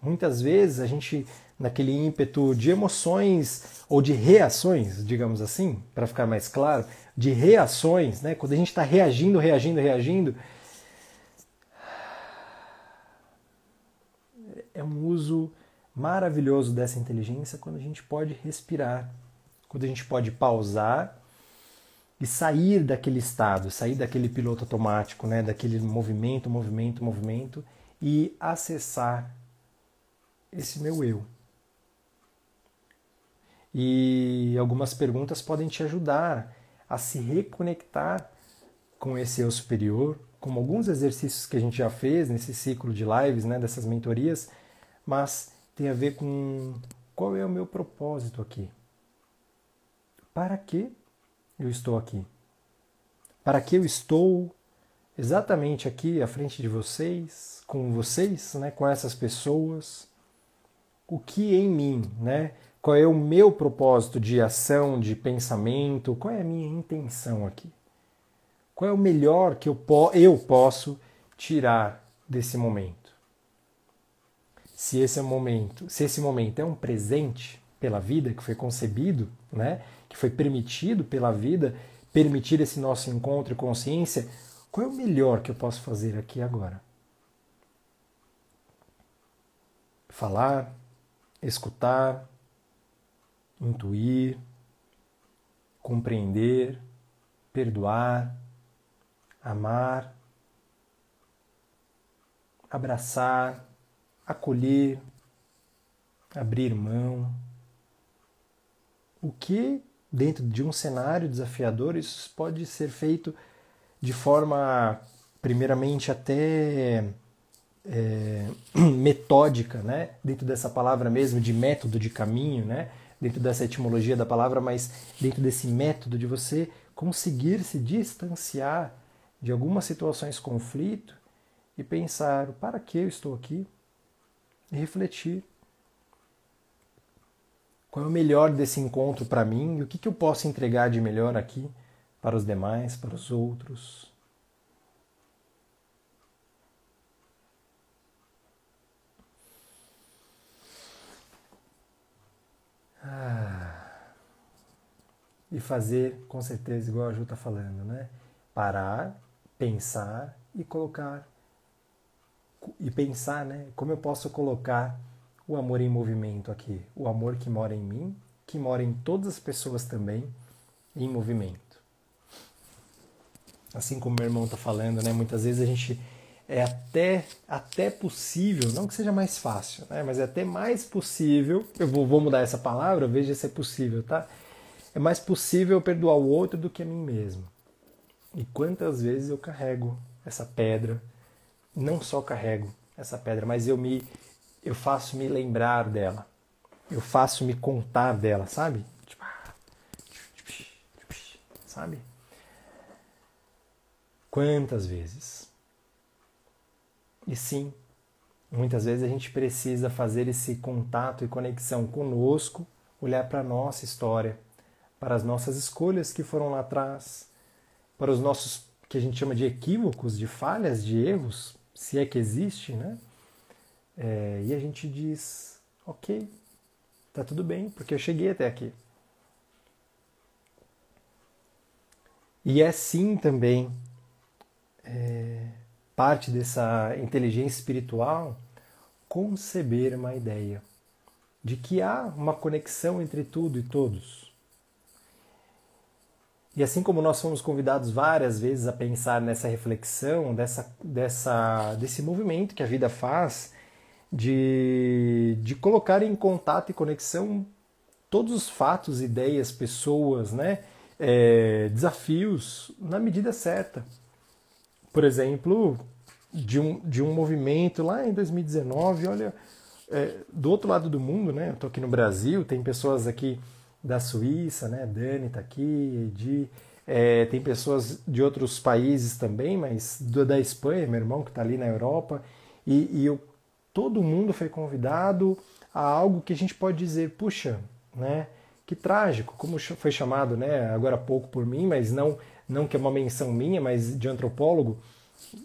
Muitas vezes a gente, naquele ímpeto de emoções ou de reações, digamos assim, para ficar mais claro, de reações, né? quando a gente está reagindo, reagindo, reagindo, é um uso maravilhoso dessa inteligência quando a gente pode respirar, quando a gente pode pausar e sair daquele estado, sair daquele piloto automático, né, daquele movimento, movimento, movimento e acessar esse meu eu. E algumas perguntas podem te ajudar a se reconectar com esse eu superior, como alguns exercícios que a gente já fez nesse ciclo de lives, né, dessas mentorias, mas tem a ver com qual é o meu propósito aqui. Para que eu estou aqui? Para que eu estou exatamente aqui à frente de vocês, com vocês, né, com essas pessoas, o que em mim, né? Qual é o meu propósito de ação, de pensamento? Qual é a minha intenção aqui? Qual é o melhor que eu, po eu posso tirar desse momento? Se esse é momento, se esse momento é um presente pela vida que foi concebido, né, que foi permitido pela vida, permitir esse nosso encontro e consciência, qual é o melhor que eu posso fazer aqui agora? Falar, escutar, intuir, compreender, perdoar, amar, abraçar, acolher, abrir mão. O que, dentro de um cenário desafiador, isso pode ser feito de forma, primeiramente, até é, metódica, né? dentro dessa palavra mesmo, de método, de caminho, né? dentro dessa etimologia da palavra, mas dentro desse método de você conseguir se distanciar de algumas situações conflito e pensar: para que eu estou aqui? E refletir. Qual é o melhor desse encontro para mim e o que, que eu posso entregar de melhor aqui para os demais, para os outros? Ah. E fazer, com certeza, igual a Ju está falando, né? Parar, pensar e colocar. E pensar, né? Como eu posso colocar o amor em movimento aqui? O amor que mora em mim, que mora em todas as pessoas também, em movimento. Assim como meu irmão está falando, né? Muitas vezes a gente é até, até possível, não que seja mais fácil, né, mas é até mais possível, eu vou, vou mudar essa palavra, veja se é possível, tá? É mais possível perdoar o outro do que a mim mesmo. E quantas vezes eu carrego essa pedra, não só carrego essa pedra, mas eu me eu faço me lembrar dela. Eu faço me contar dela, sabe? Tipo, sabe? Quantas vezes? E sim, muitas vezes a gente precisa fazer esse contato e conexão conosco, olhar para a nossa história, para as nossas escolhas que foram lá atrás, para os nossos que a gente chama de equívocos, de falhas, de erros, se é que existe, né? É, e a gente diz, ok, tá tudo bem, porque eu cheguei até aqui. E é sim também é, parte dessa inteligência espiritual conceber uma ideia de que há uma conexão entre tudo e todos. E assim como nós fomos convidados várias vezes a pensar nessa reflexão, dessa, dessa, desse movimento que a vida faz, de, de colocar em contato e conexão todos os fatos, ideias, pessoas, né? É, desafios na medida certa por exemplo, de um, de um movimento lá em 2019, olha, é, do outro lado do mundo, né? Eu aqui no Brasil, tem pessoas aqui da Suíça, né? Dani está aqui, Edi, é, tem pessoas de outros países também, mas do, da Espanha, meu irmão que está ali na Europa, e, e eu, todo mundo foi convidado a algo que a gente pode dizer, puxa, né? Que trágico, como foi chamado, né? Agora há pouco por mim, mas não não que é uma menção minha, mas de antropólogo,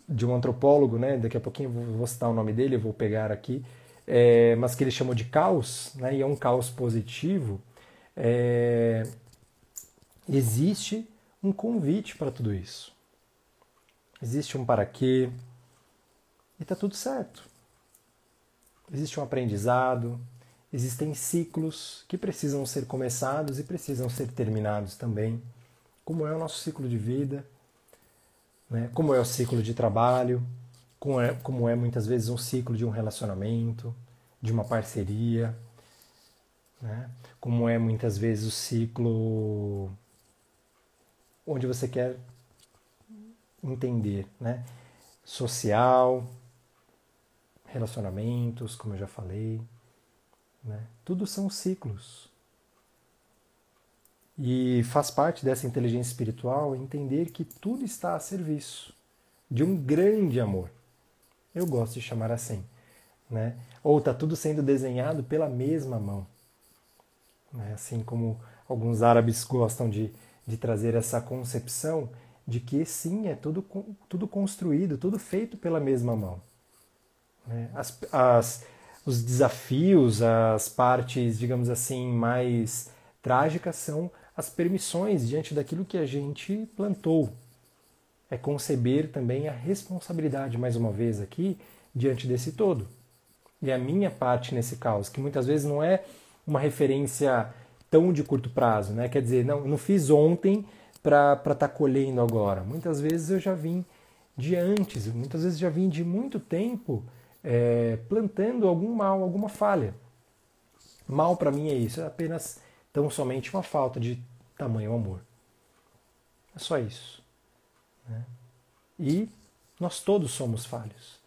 de um antropólogo, né? Daqui a pouquinho eu vou citar o nome dele, vou pegar aqui, é, mas que ele chamou de caos, né? E é um caos positivo. É, existe um convite para tudo isso. Existe um para quê e está tudo certo. Existe um aprendizado, existem ciclos que precisam ser começados e precisam ser terminados também como é o nosso ciclo de vida, né? como é o ciclo de trabalho, como é, como é muitas vezes um ciclo de um relacionamento, de uma parceria, né? como é muitas vezes o ciclo onde você quer entender, né? social, relacionamentos, como eu já falei, né? tudo são ciclos. E faz parte dessa inteligência espiritual entender que tudo está a serviço de um grande amor. Eu gosto de chamar assim. Né? Ou está tudo sendo desenhado pela mesma mão. Né? Assim como alguns árabes gostam de, de trazer essa concepção de que sim, é tudo, tudo construído, tudo feito pela mesma mão. Né? As, as, os desafios, as partes, digamos assim, mais trágicas são as permissões diante daquilo que a gente plantou. É conceber também a responsabilidade, mais uma vez aqui, diante desse todo. E a minha parte nesse caos, que muitas vezes não é uma referência tão de curto prazo, né? Quer dizer, não, não fiz ontem para estar tá colhendo agora. Muitas vezes eu já vim de antes, muitas vezes já vim de muito tempo é, plantando algum mal, alguma falha. Mal para mim é isso, é apenas tão somente uma falta de tamanho amor. É só isso. Né? E nós todos somos falhos.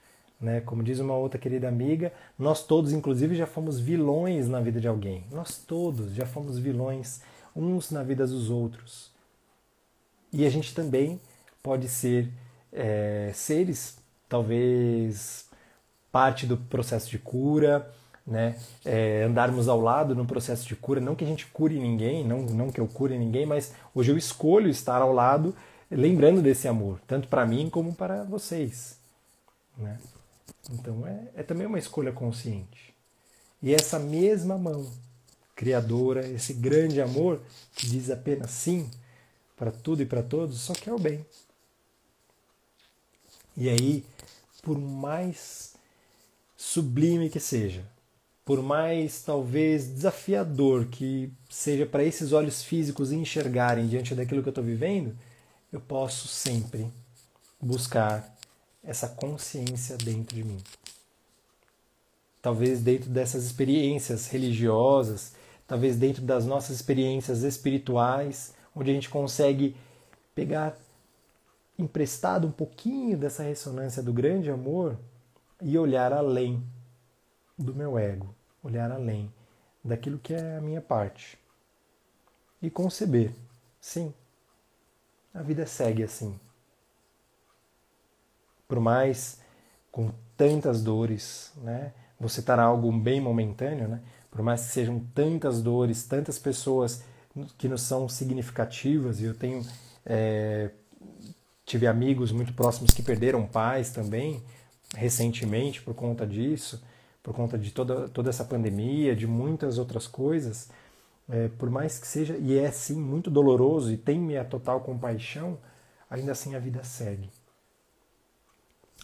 Né? Como diz uma outra querida amiga, nós todos, inclusive, já fomos vilões na vida de alguém. Nós todos já fomos vilões uns na vida dos outros. E a gente também pode ser é, seres, talvez parte do processo de cura, né? É, andarmos ao lado no processo de cura. Não que a gente cure ninguém, não, não que eu cure ninguém, mas hoje eu escolho estar ao lado, lembrando desse amor, tanto para mim como para vocês. Né? Então é, é também uma escolha consciente. E essa mesma mão criadora, esse grande amor que diz apenas sim para tudo e para todos, só quer o bem. E aí, por mais sublime que seja, por mais talvez desafiador que seja para esses olhos físicos enxergarem diante daquilo que eu estou vivendo, eu posso sempre buscar essa consciência dentro de mim. Talvez dentro dessas experiências religiosas, talvez dentro das nossas experiências espirituais, onde a gente consegue pegar emprestado um pouquinho dessa ressonância do grande amor e olhar além do meu ego, olhar além daquilo que é a minha parte e conceber, sim, a vida segue assim por mais com tantas dores, né? Você estar tá algo bem momentâneo, né? Por mais que sejam tantas dores, tantas pessoas que nos são significativas, e eu tenho é, tive amigos muito próximos que perderam pais também recentemente por conta disso, por conta de toda, toda essa pandemia, de muitas outras coisas. É, por mais que seja, e é sim muito doloroso e tem minha total compaixão, ainda assim a vida segue.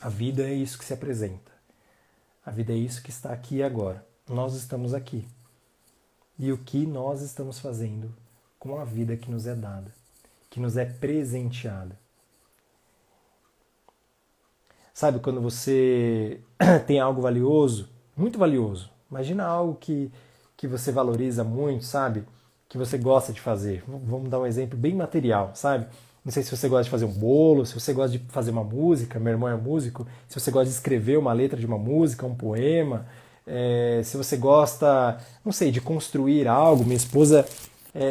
A vida é isso que se apresenta. A vida é isso que está aqui e agora. Nós estamos aqui. E o que nós estamos fazendo com a vida que nos é dada, que nos é presenteada. Sabe quando você tem algo valioso, muito valioso. Imagina algo que, que você valoriza muito, sabe? Que você gosta de fazer. Vamos dar um exemplo bem material, sabe? Não sei se você gosta de fazer um bolo, se você gosta de fazer uma música, meu irmão é músico, se você gosta de escrever uma letra de uma música, um poema, é, se você gosta, não sei, de construir algo. Minha esposa, é,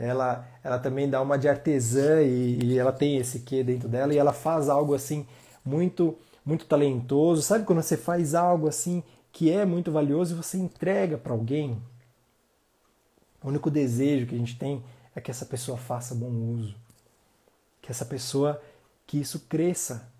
é, ela, ela também dá uma de artesã e, e, ela tem esse quê dentro dela e ela faz algo assim muito, muito talentoso. Sabe quando você faz algo assim que é muito valioso e você entrega para alguém? O único desejo que a gente tem é que essa pessoa faça bom uso que essa pessoa, que isso cresça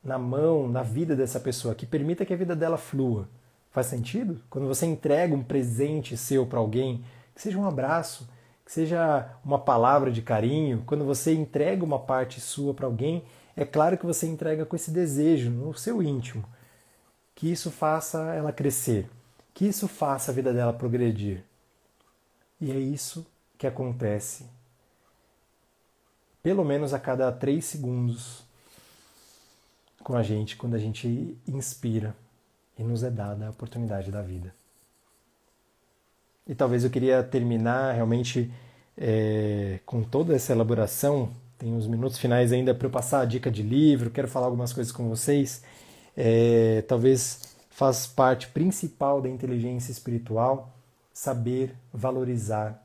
na mão, na vida dessa pessoa, que permita que a vida dela flua. Faz sentido? Quando você entrega um presente seu para alguém, que seja um abraço, que seja uma palavra de carinho, quando você entrega uma parte sua para alguém, é claro que você entrega com esse desejo no seu íntimo, que isso faça ela crescer, que isso faça a vida dela progredir. E é isso que acontece pelo menos a cada três segundos com a gente quando a gente inspira e nos é dada a oportunidade da vida. E talvez eu queria terminar realmente é, com toda essa elaboração. Tem uns minutos finais ainda para eu passar a dica de livro, quero falar algumas coisas com vocês. É, talvez faz parte principal da inteligência espiritual saber valorizar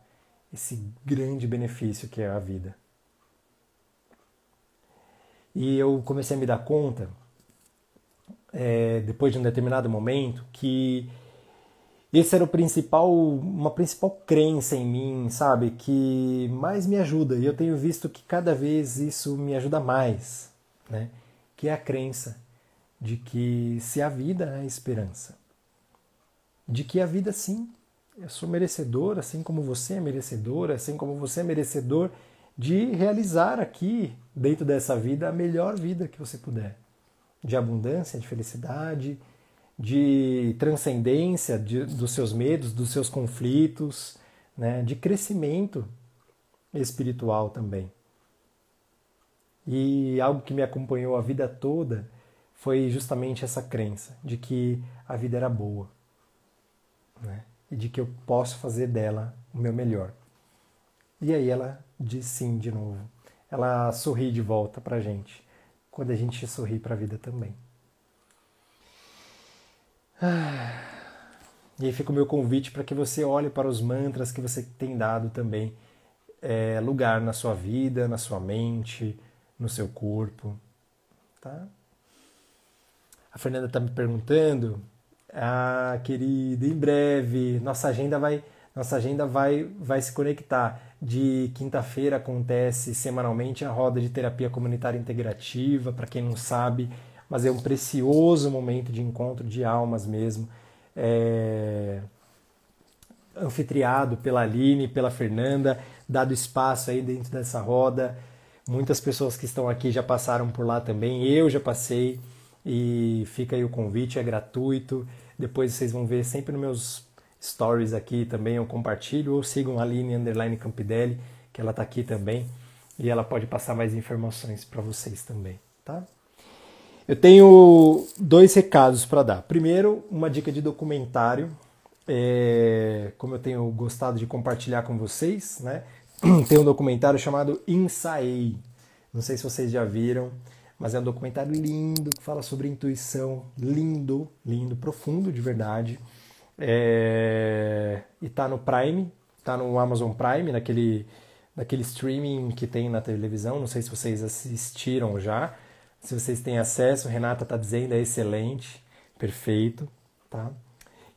esse grande benefício que é a vida. E eu comecei a me dar conta, é, depois de um determinado momento, que esse era o principal, uma principal crença em mim, sabe, que mais me ajuda. E eu tenho visto que cada vez isso me ajuda mais, né? Que é a crença de que se a vida é esperança, de que a vida sim, eu sou merecedor, assim como você é merecedor, assim como você é merecedor de realizar aqui, dentro dessa vida, a melhor vida que você puder. De abundância, de felicidade, de transcendência de, dos seus medos, dos seus conflitos, né, de crescimento espiritual também. E algo que me acompanhou a vida toda foi justamente essa crença de que a vida era boa né, e de que eu posso fazer dela o meu melhor. E aí ela diz sim de novo. Ela sorri de volta pra gente, quando a gente sorri para a vida também. Ah, e aí fica o meu convite para que você olhe para os mantras que você tem dado também é, lugar na sua vida, na sua mente, no seu corpo. Tá? A Fernanda está me perguntando, ah, querida, em breve nossa agenda vai nossa agenda vai, vai se conectar. De quinta-feira acontece semanalmente a roda de terapia comunitária integrativa, para quem não sabe, mas é um precioso momento de encontro de almas mesmo. É... Anfitriado pela Aline, pela Fernanda, dado espaço aí dentro dessa roda. Muitas pessoas que estão aqui já passaram por lá também, eu já passei e fica aí o convite, é gratuito. Depois vocês vão ver sempre nos meus stories aqui também eu compartilho, ou sigam a Aline Underline Campidelli, que ela está aqui também, e ela pode passar mais informações para vocês também, tá? Eu tenho dois recados para dar. Primeiro, uma dica de documentário, é, como eu tenho gostado de compartilhar com vocês, né? Tem um documentário chamado Insai. Não sei se vocês já viram, mas é um documentário lindo que fala sobre intuição, lindo, lindo, profundo de verdade. É, e tá no Prime, tá no Amazon Prime, naquele, naquele streaming que tem na televisão. Não sei se vocês assistiram já. Se vocês têm acesso, Renata tá dizendo, é excelente, perfeito, tá?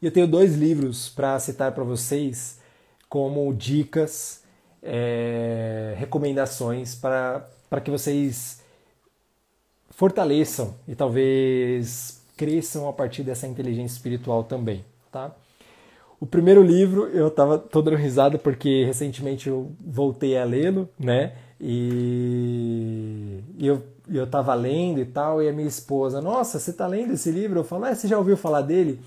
E eu tenho dois livros para citar para vocês como dicas, é, recomendações para que vocês fortaleçam e talvez cresçam a partir dessa inteligência espiritual também tá? O primeiro livro eu tava toda risada porque recentemente eu voltei a lê-lo, né? E eu, eu tava lendo e tal, e a minha esposa, nossa, você tá lendo esse livro? Eu falo, é, você já ouviu falar dele?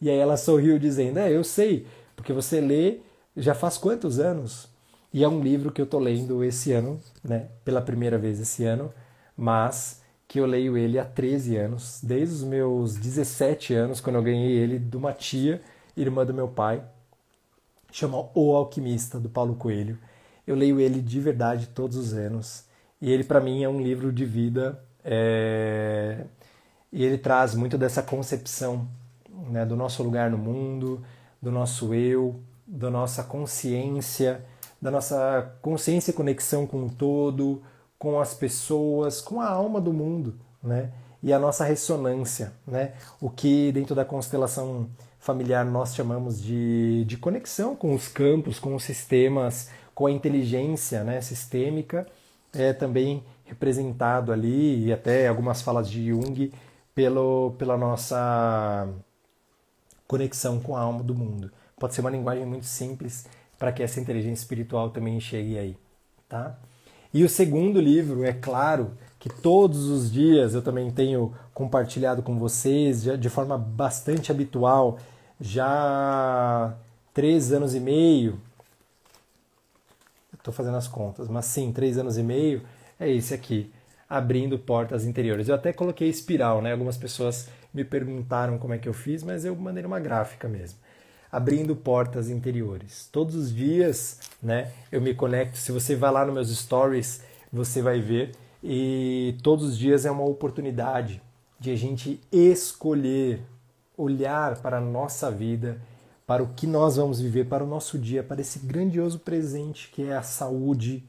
E aí ela sorriu dizendo, é, eu sei, porque você lê já faz quantos anos? E é um livro que eu tô lendo esse ano, né? Pela primeira vez esse ano, mas que eu leio ele há 13 anos, desde os meus 17 anos, quando eu ganhei ele de uma tia, irmã do meu pai, chama O Alquimista, do Paulo Coelho. Eu leio ele de verdade todos os anos, e ele para mim é um livro de vida, é... e ele traz muito dessa concepção né, do nosso lugar no mundo, do nosso eu, da nossa consciência, da nossa consciência e conexão com o todo, com as pessoas, com a alma do mundo, né? E a nossa ressonância, né? O que dentro da constelação familiar nós chamamos de, de conexão com os campos, com os sistemas, com a inteligência né, sistêmica, é também representado ali, e até algumas falas de Jung, pelo, pela nossa conexão com a alma do mundo. Pode ser uma linguagem muito simples para que essa inteligência espiritual também chegue aí, tá? E o segundo livro, é claro, que todos os dias eu também tenho compartilhado com vocês de forma bastante habitual, já três anos e meio. Estou fazendo as contas, mas sim, três anos e meio é esse aqui, abrindo portas interiores. Eu até coloquei espiral, né? Algumas pessoas me perguntaram como é que eu fiz, mas eu mandei uma gráfica mesmo abrindo portas interiores. Todos os dias, né, eu me conecto. Se você vai lá nos meus stories, você vai ver. E todos os dias é uma oportunidade de a gente escolher, olhar para a nossa vida, para o que nós vamos viver, para o nosso dia, para esse grandioso presente que é a saúde,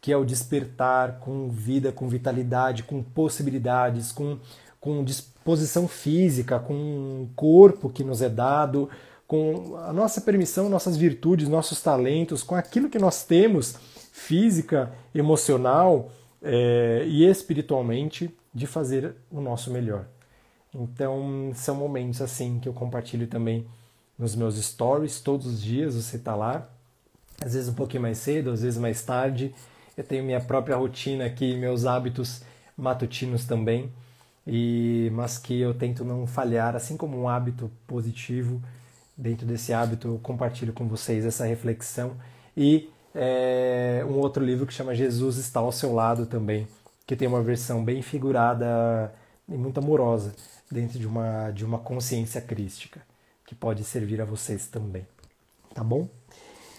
que é o despertar com vida, com vitalidade, com possibilidades, com, com disposição física, com um corpo que nos é dado, com a nossa permissão, nossas virtudes, nossos talentos, com aquilo que nós temos física, emocional é, e espiritualmente de fazer o nosso melhor. Então são momentos assim que eu compartilho também nos meus stories todos os dias. Você está lá, às vezes um pouquinho mais cedo, às vezes mais tarde. Eu tenho minha própria rotina aqui, meus hábitos matutinos também, e mas que eu tento não falhar, assim como um hábito positivo. Dentro desse hábito, eu compartilho com vocês essa reflexão e é, um outro livro que chama Jesus está ao seu lado também, que tem uma versão bem figurada e muito amorosa dentro de uma de uma consciência crística que pode servir a vocês também, tá bom?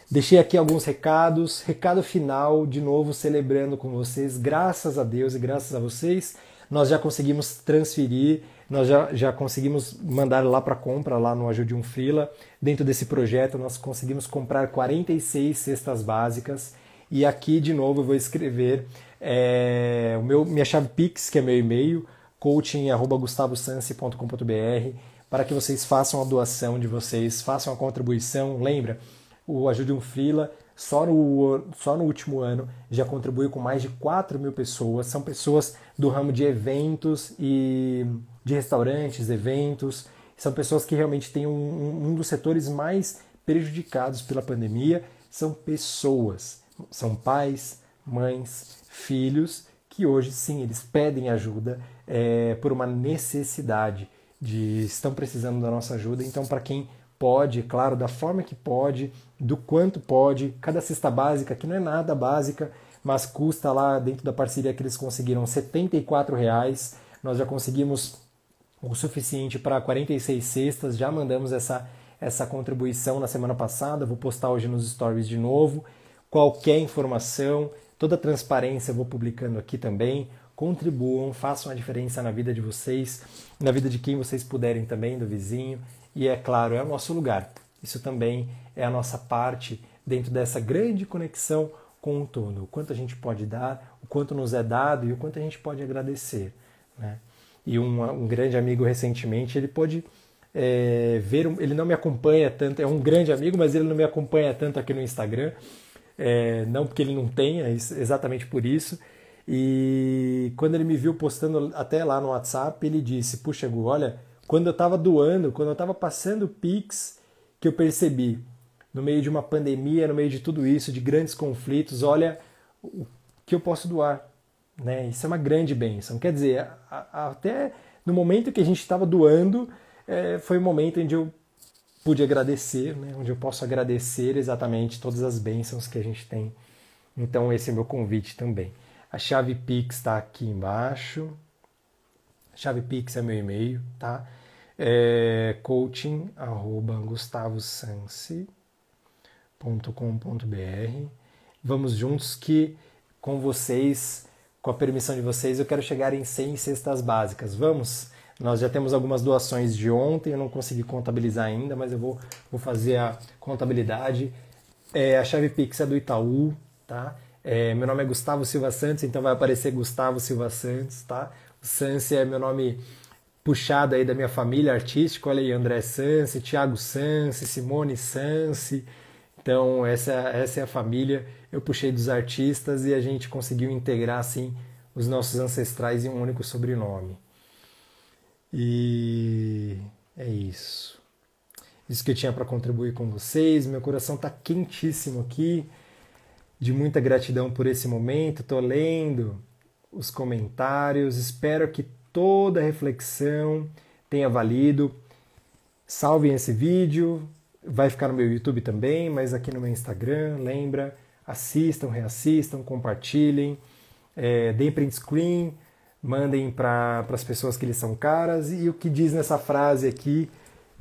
Deixei aqui alguns recados. Recado final, de novo celebrando com vocês, graças a Deus e graças a vocês, nós já conseguimos transferir, nós já, já conseguimos mandar lá para compra, lá no Ajude um Frila. Dentro desse projeto, nós conseguimos comprar 46 cestas básicas. E aqui, de novo, eu vou escrever é, o meu, minha chave Pix, que é meu e-mail, coaching.gustavosansi.com.br, para que vocês façam a doação de vocês, façam a contribuição. Lembra, o Ajude um Frila, só no, só no último ano já contribuiu com mais de 4 mil pessoas. São pessoas do ramo de eventos e de restaurantes, eventos. São pessoas que realmente têm um, um dos setores mais prejudicados pela pandemia. São pessoas, são pais, mães, filhos que hoje sim eles pedem ajuda é, por uma necessidade de estão precisando da nossa ajuda. Então, para quem pode, claro, da forma que pode, do quanto pode. Cada cesta básica, que não é nada básica, mas custa lá dentro da parceria que eles conseguiram R$ reais. Nós já conseguimos o suficiente para 46 cestas, já mandamos essa, essa contribuição na semana passada, vou postar hoje nos stories de novo. Qualquer informação, toda transparência eu vou publicando aqui também. Contribuam, façam a diferença na vida de vocês, na vida de quem vocês puderem também, do vizinho e é claro, é o nosso lugar. Isso também é a nossa parte dentro dessa grande conexão com o todo. O quanto a gente pode dar, o quanto nos é dado e o quanto a gente pode agradecer. Né? E um, um grande amigo recentemente, ele pôde é, ver, ele não me acompanha tanto, é um grande amigo, mas ele não me acompanha tanto aqui no Instagram, é, não porque ele não tenha, exatamente por isso. E quando ele me viu postando até lá no WhatsApp, ele disse: Puxa, Gu, olha, quando eu estava doando, quando eu estava passando Pix, que eu percebi, no meio de uma pandemia, no meio de tudo isso, de grandes conflitos, olha o que eu posso doar. Né? Isso é uma grande bênção. Quer dizer, a, a, até no momento que a gente estava doando, é, foi o momento onde eu pude agradecer, né? onde eu posso agradecer exatamente todas as bênçãos que a gente tem. Então, esse é meu convite também. A chave Pix está aqui embaixo. A chave Pix é meu e-mail, tá? é coaching@gustavosansi.com.br. Vamos juntos que com vocês, com a permissão de vocês, eu quero chegar em 100 cestas básicas. Vamos? Nós já temos algumas doações de ontem, eu não consegui contabilizar ainda, mas eu vou, vou fazer a contabilidade. É, a chave Pix é do Itaú, tá? É, meu nome é Gustavo Silva Santos, então vai aparecer Gustavo Silva Santos, tá? O Sansi é meu nome puxada aí da minha família artística, olha aí, André Sansi, Thiago Sansi, Simone Sansi. Então, essa, essa é a família. Eu puxei dos artistas e a gente conseguiu integrar assim os nossos ancestrais em um único sobrenome. E é isso. Isso que eu tinha para contribuir com vocês. Meu coração está quentíssimo aqui, de muita gratidão por esse momento. Estou lendo os comentários. Espero que toda reflexão tenha valido. Salvem esse vídeo, vai ficar no meu YouTube também, mas aqui no meu Instagram, lembra, assistam, reassistam, compartilhem, é, deem print screen, mandem para as pessoas que eles são caras. E o que diz nessa frase aqui,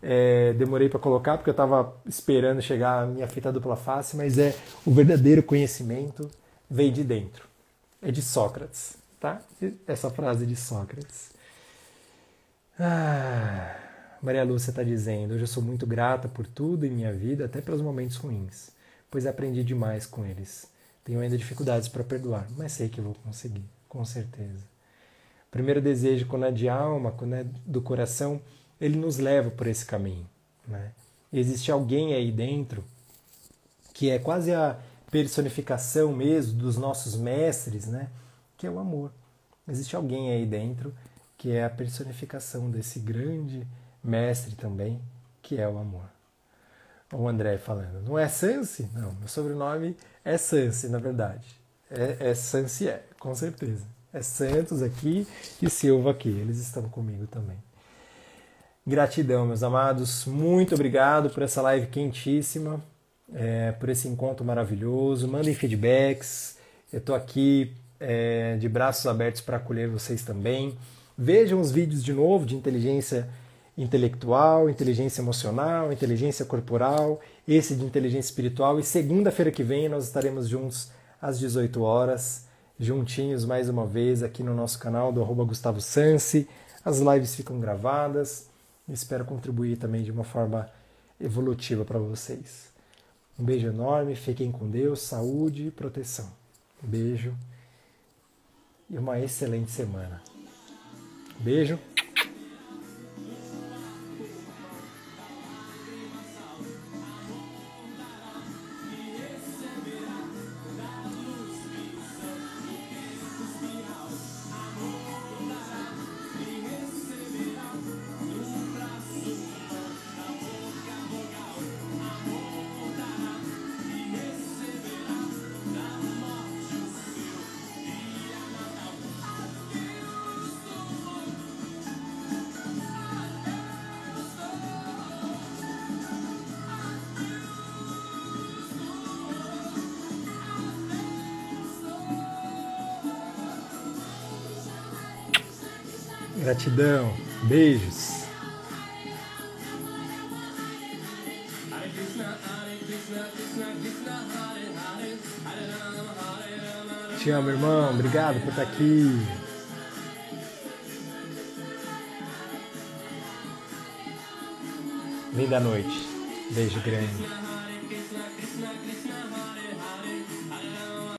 é, demorei para colocar porque eu estava esperando chegar a minha fita dupla face, mas é o verdadeiro conhecimento vem de dentro. É de Sócrates tá? Essa frase de Sócrates. Ah, Maria Lúcia está dizendo: Hoje eu sou muito grata por tudo em minha vida, até pelos momentos ruins, pois aprendi demais com eles. Tenho ainda dificuldades para perdoar, mas sei que vou conseguir, com certeza. O primeiro desejo, quando é de alma, quando é do coração, ele nos leva por esse caminho. Né? Existe alguém aí dentro que é quase a personificação mesmo dos nossos mestres, né? que é o amor. Existe alguém aí dentro que é a personificação desse grande mestre também, que é o amor. O André falando, não é Sansi? Não, meu sobrenome é Sansi, na verdade. É, é Sansi, é, com certeza. É Santos aqui e Silva aqui, eles estão comigo também. Gratidão, meus amados. Muito obrigado por essa live quentíssima, é, por esse encontro maravilhoso. Mandem feedbacks. Eu estou aqui é, de braços abertos para acolher vocês também. Vejam os vídeos de novo de inteligência intelectual, inteligência emocional, inteligência corporal, esse de inteligência espiritual. E segunda-feira que vem nós estaremos juntos às 18 horas, juntinhos mais uma vez aqui no nosso canal do arroba Gustavo Sansi. As lives ficam gravadas. Espero contribuir também de uma forma evolutiva para vocês. Um beijo enorme, fiquem com Deus, saúde e proteção. Um beijo e uma excelente semana. Beijo. Gratidão. Beijos. Te amo, irmão. Obrigado por estar aqui. Linda noite. Beijo grande.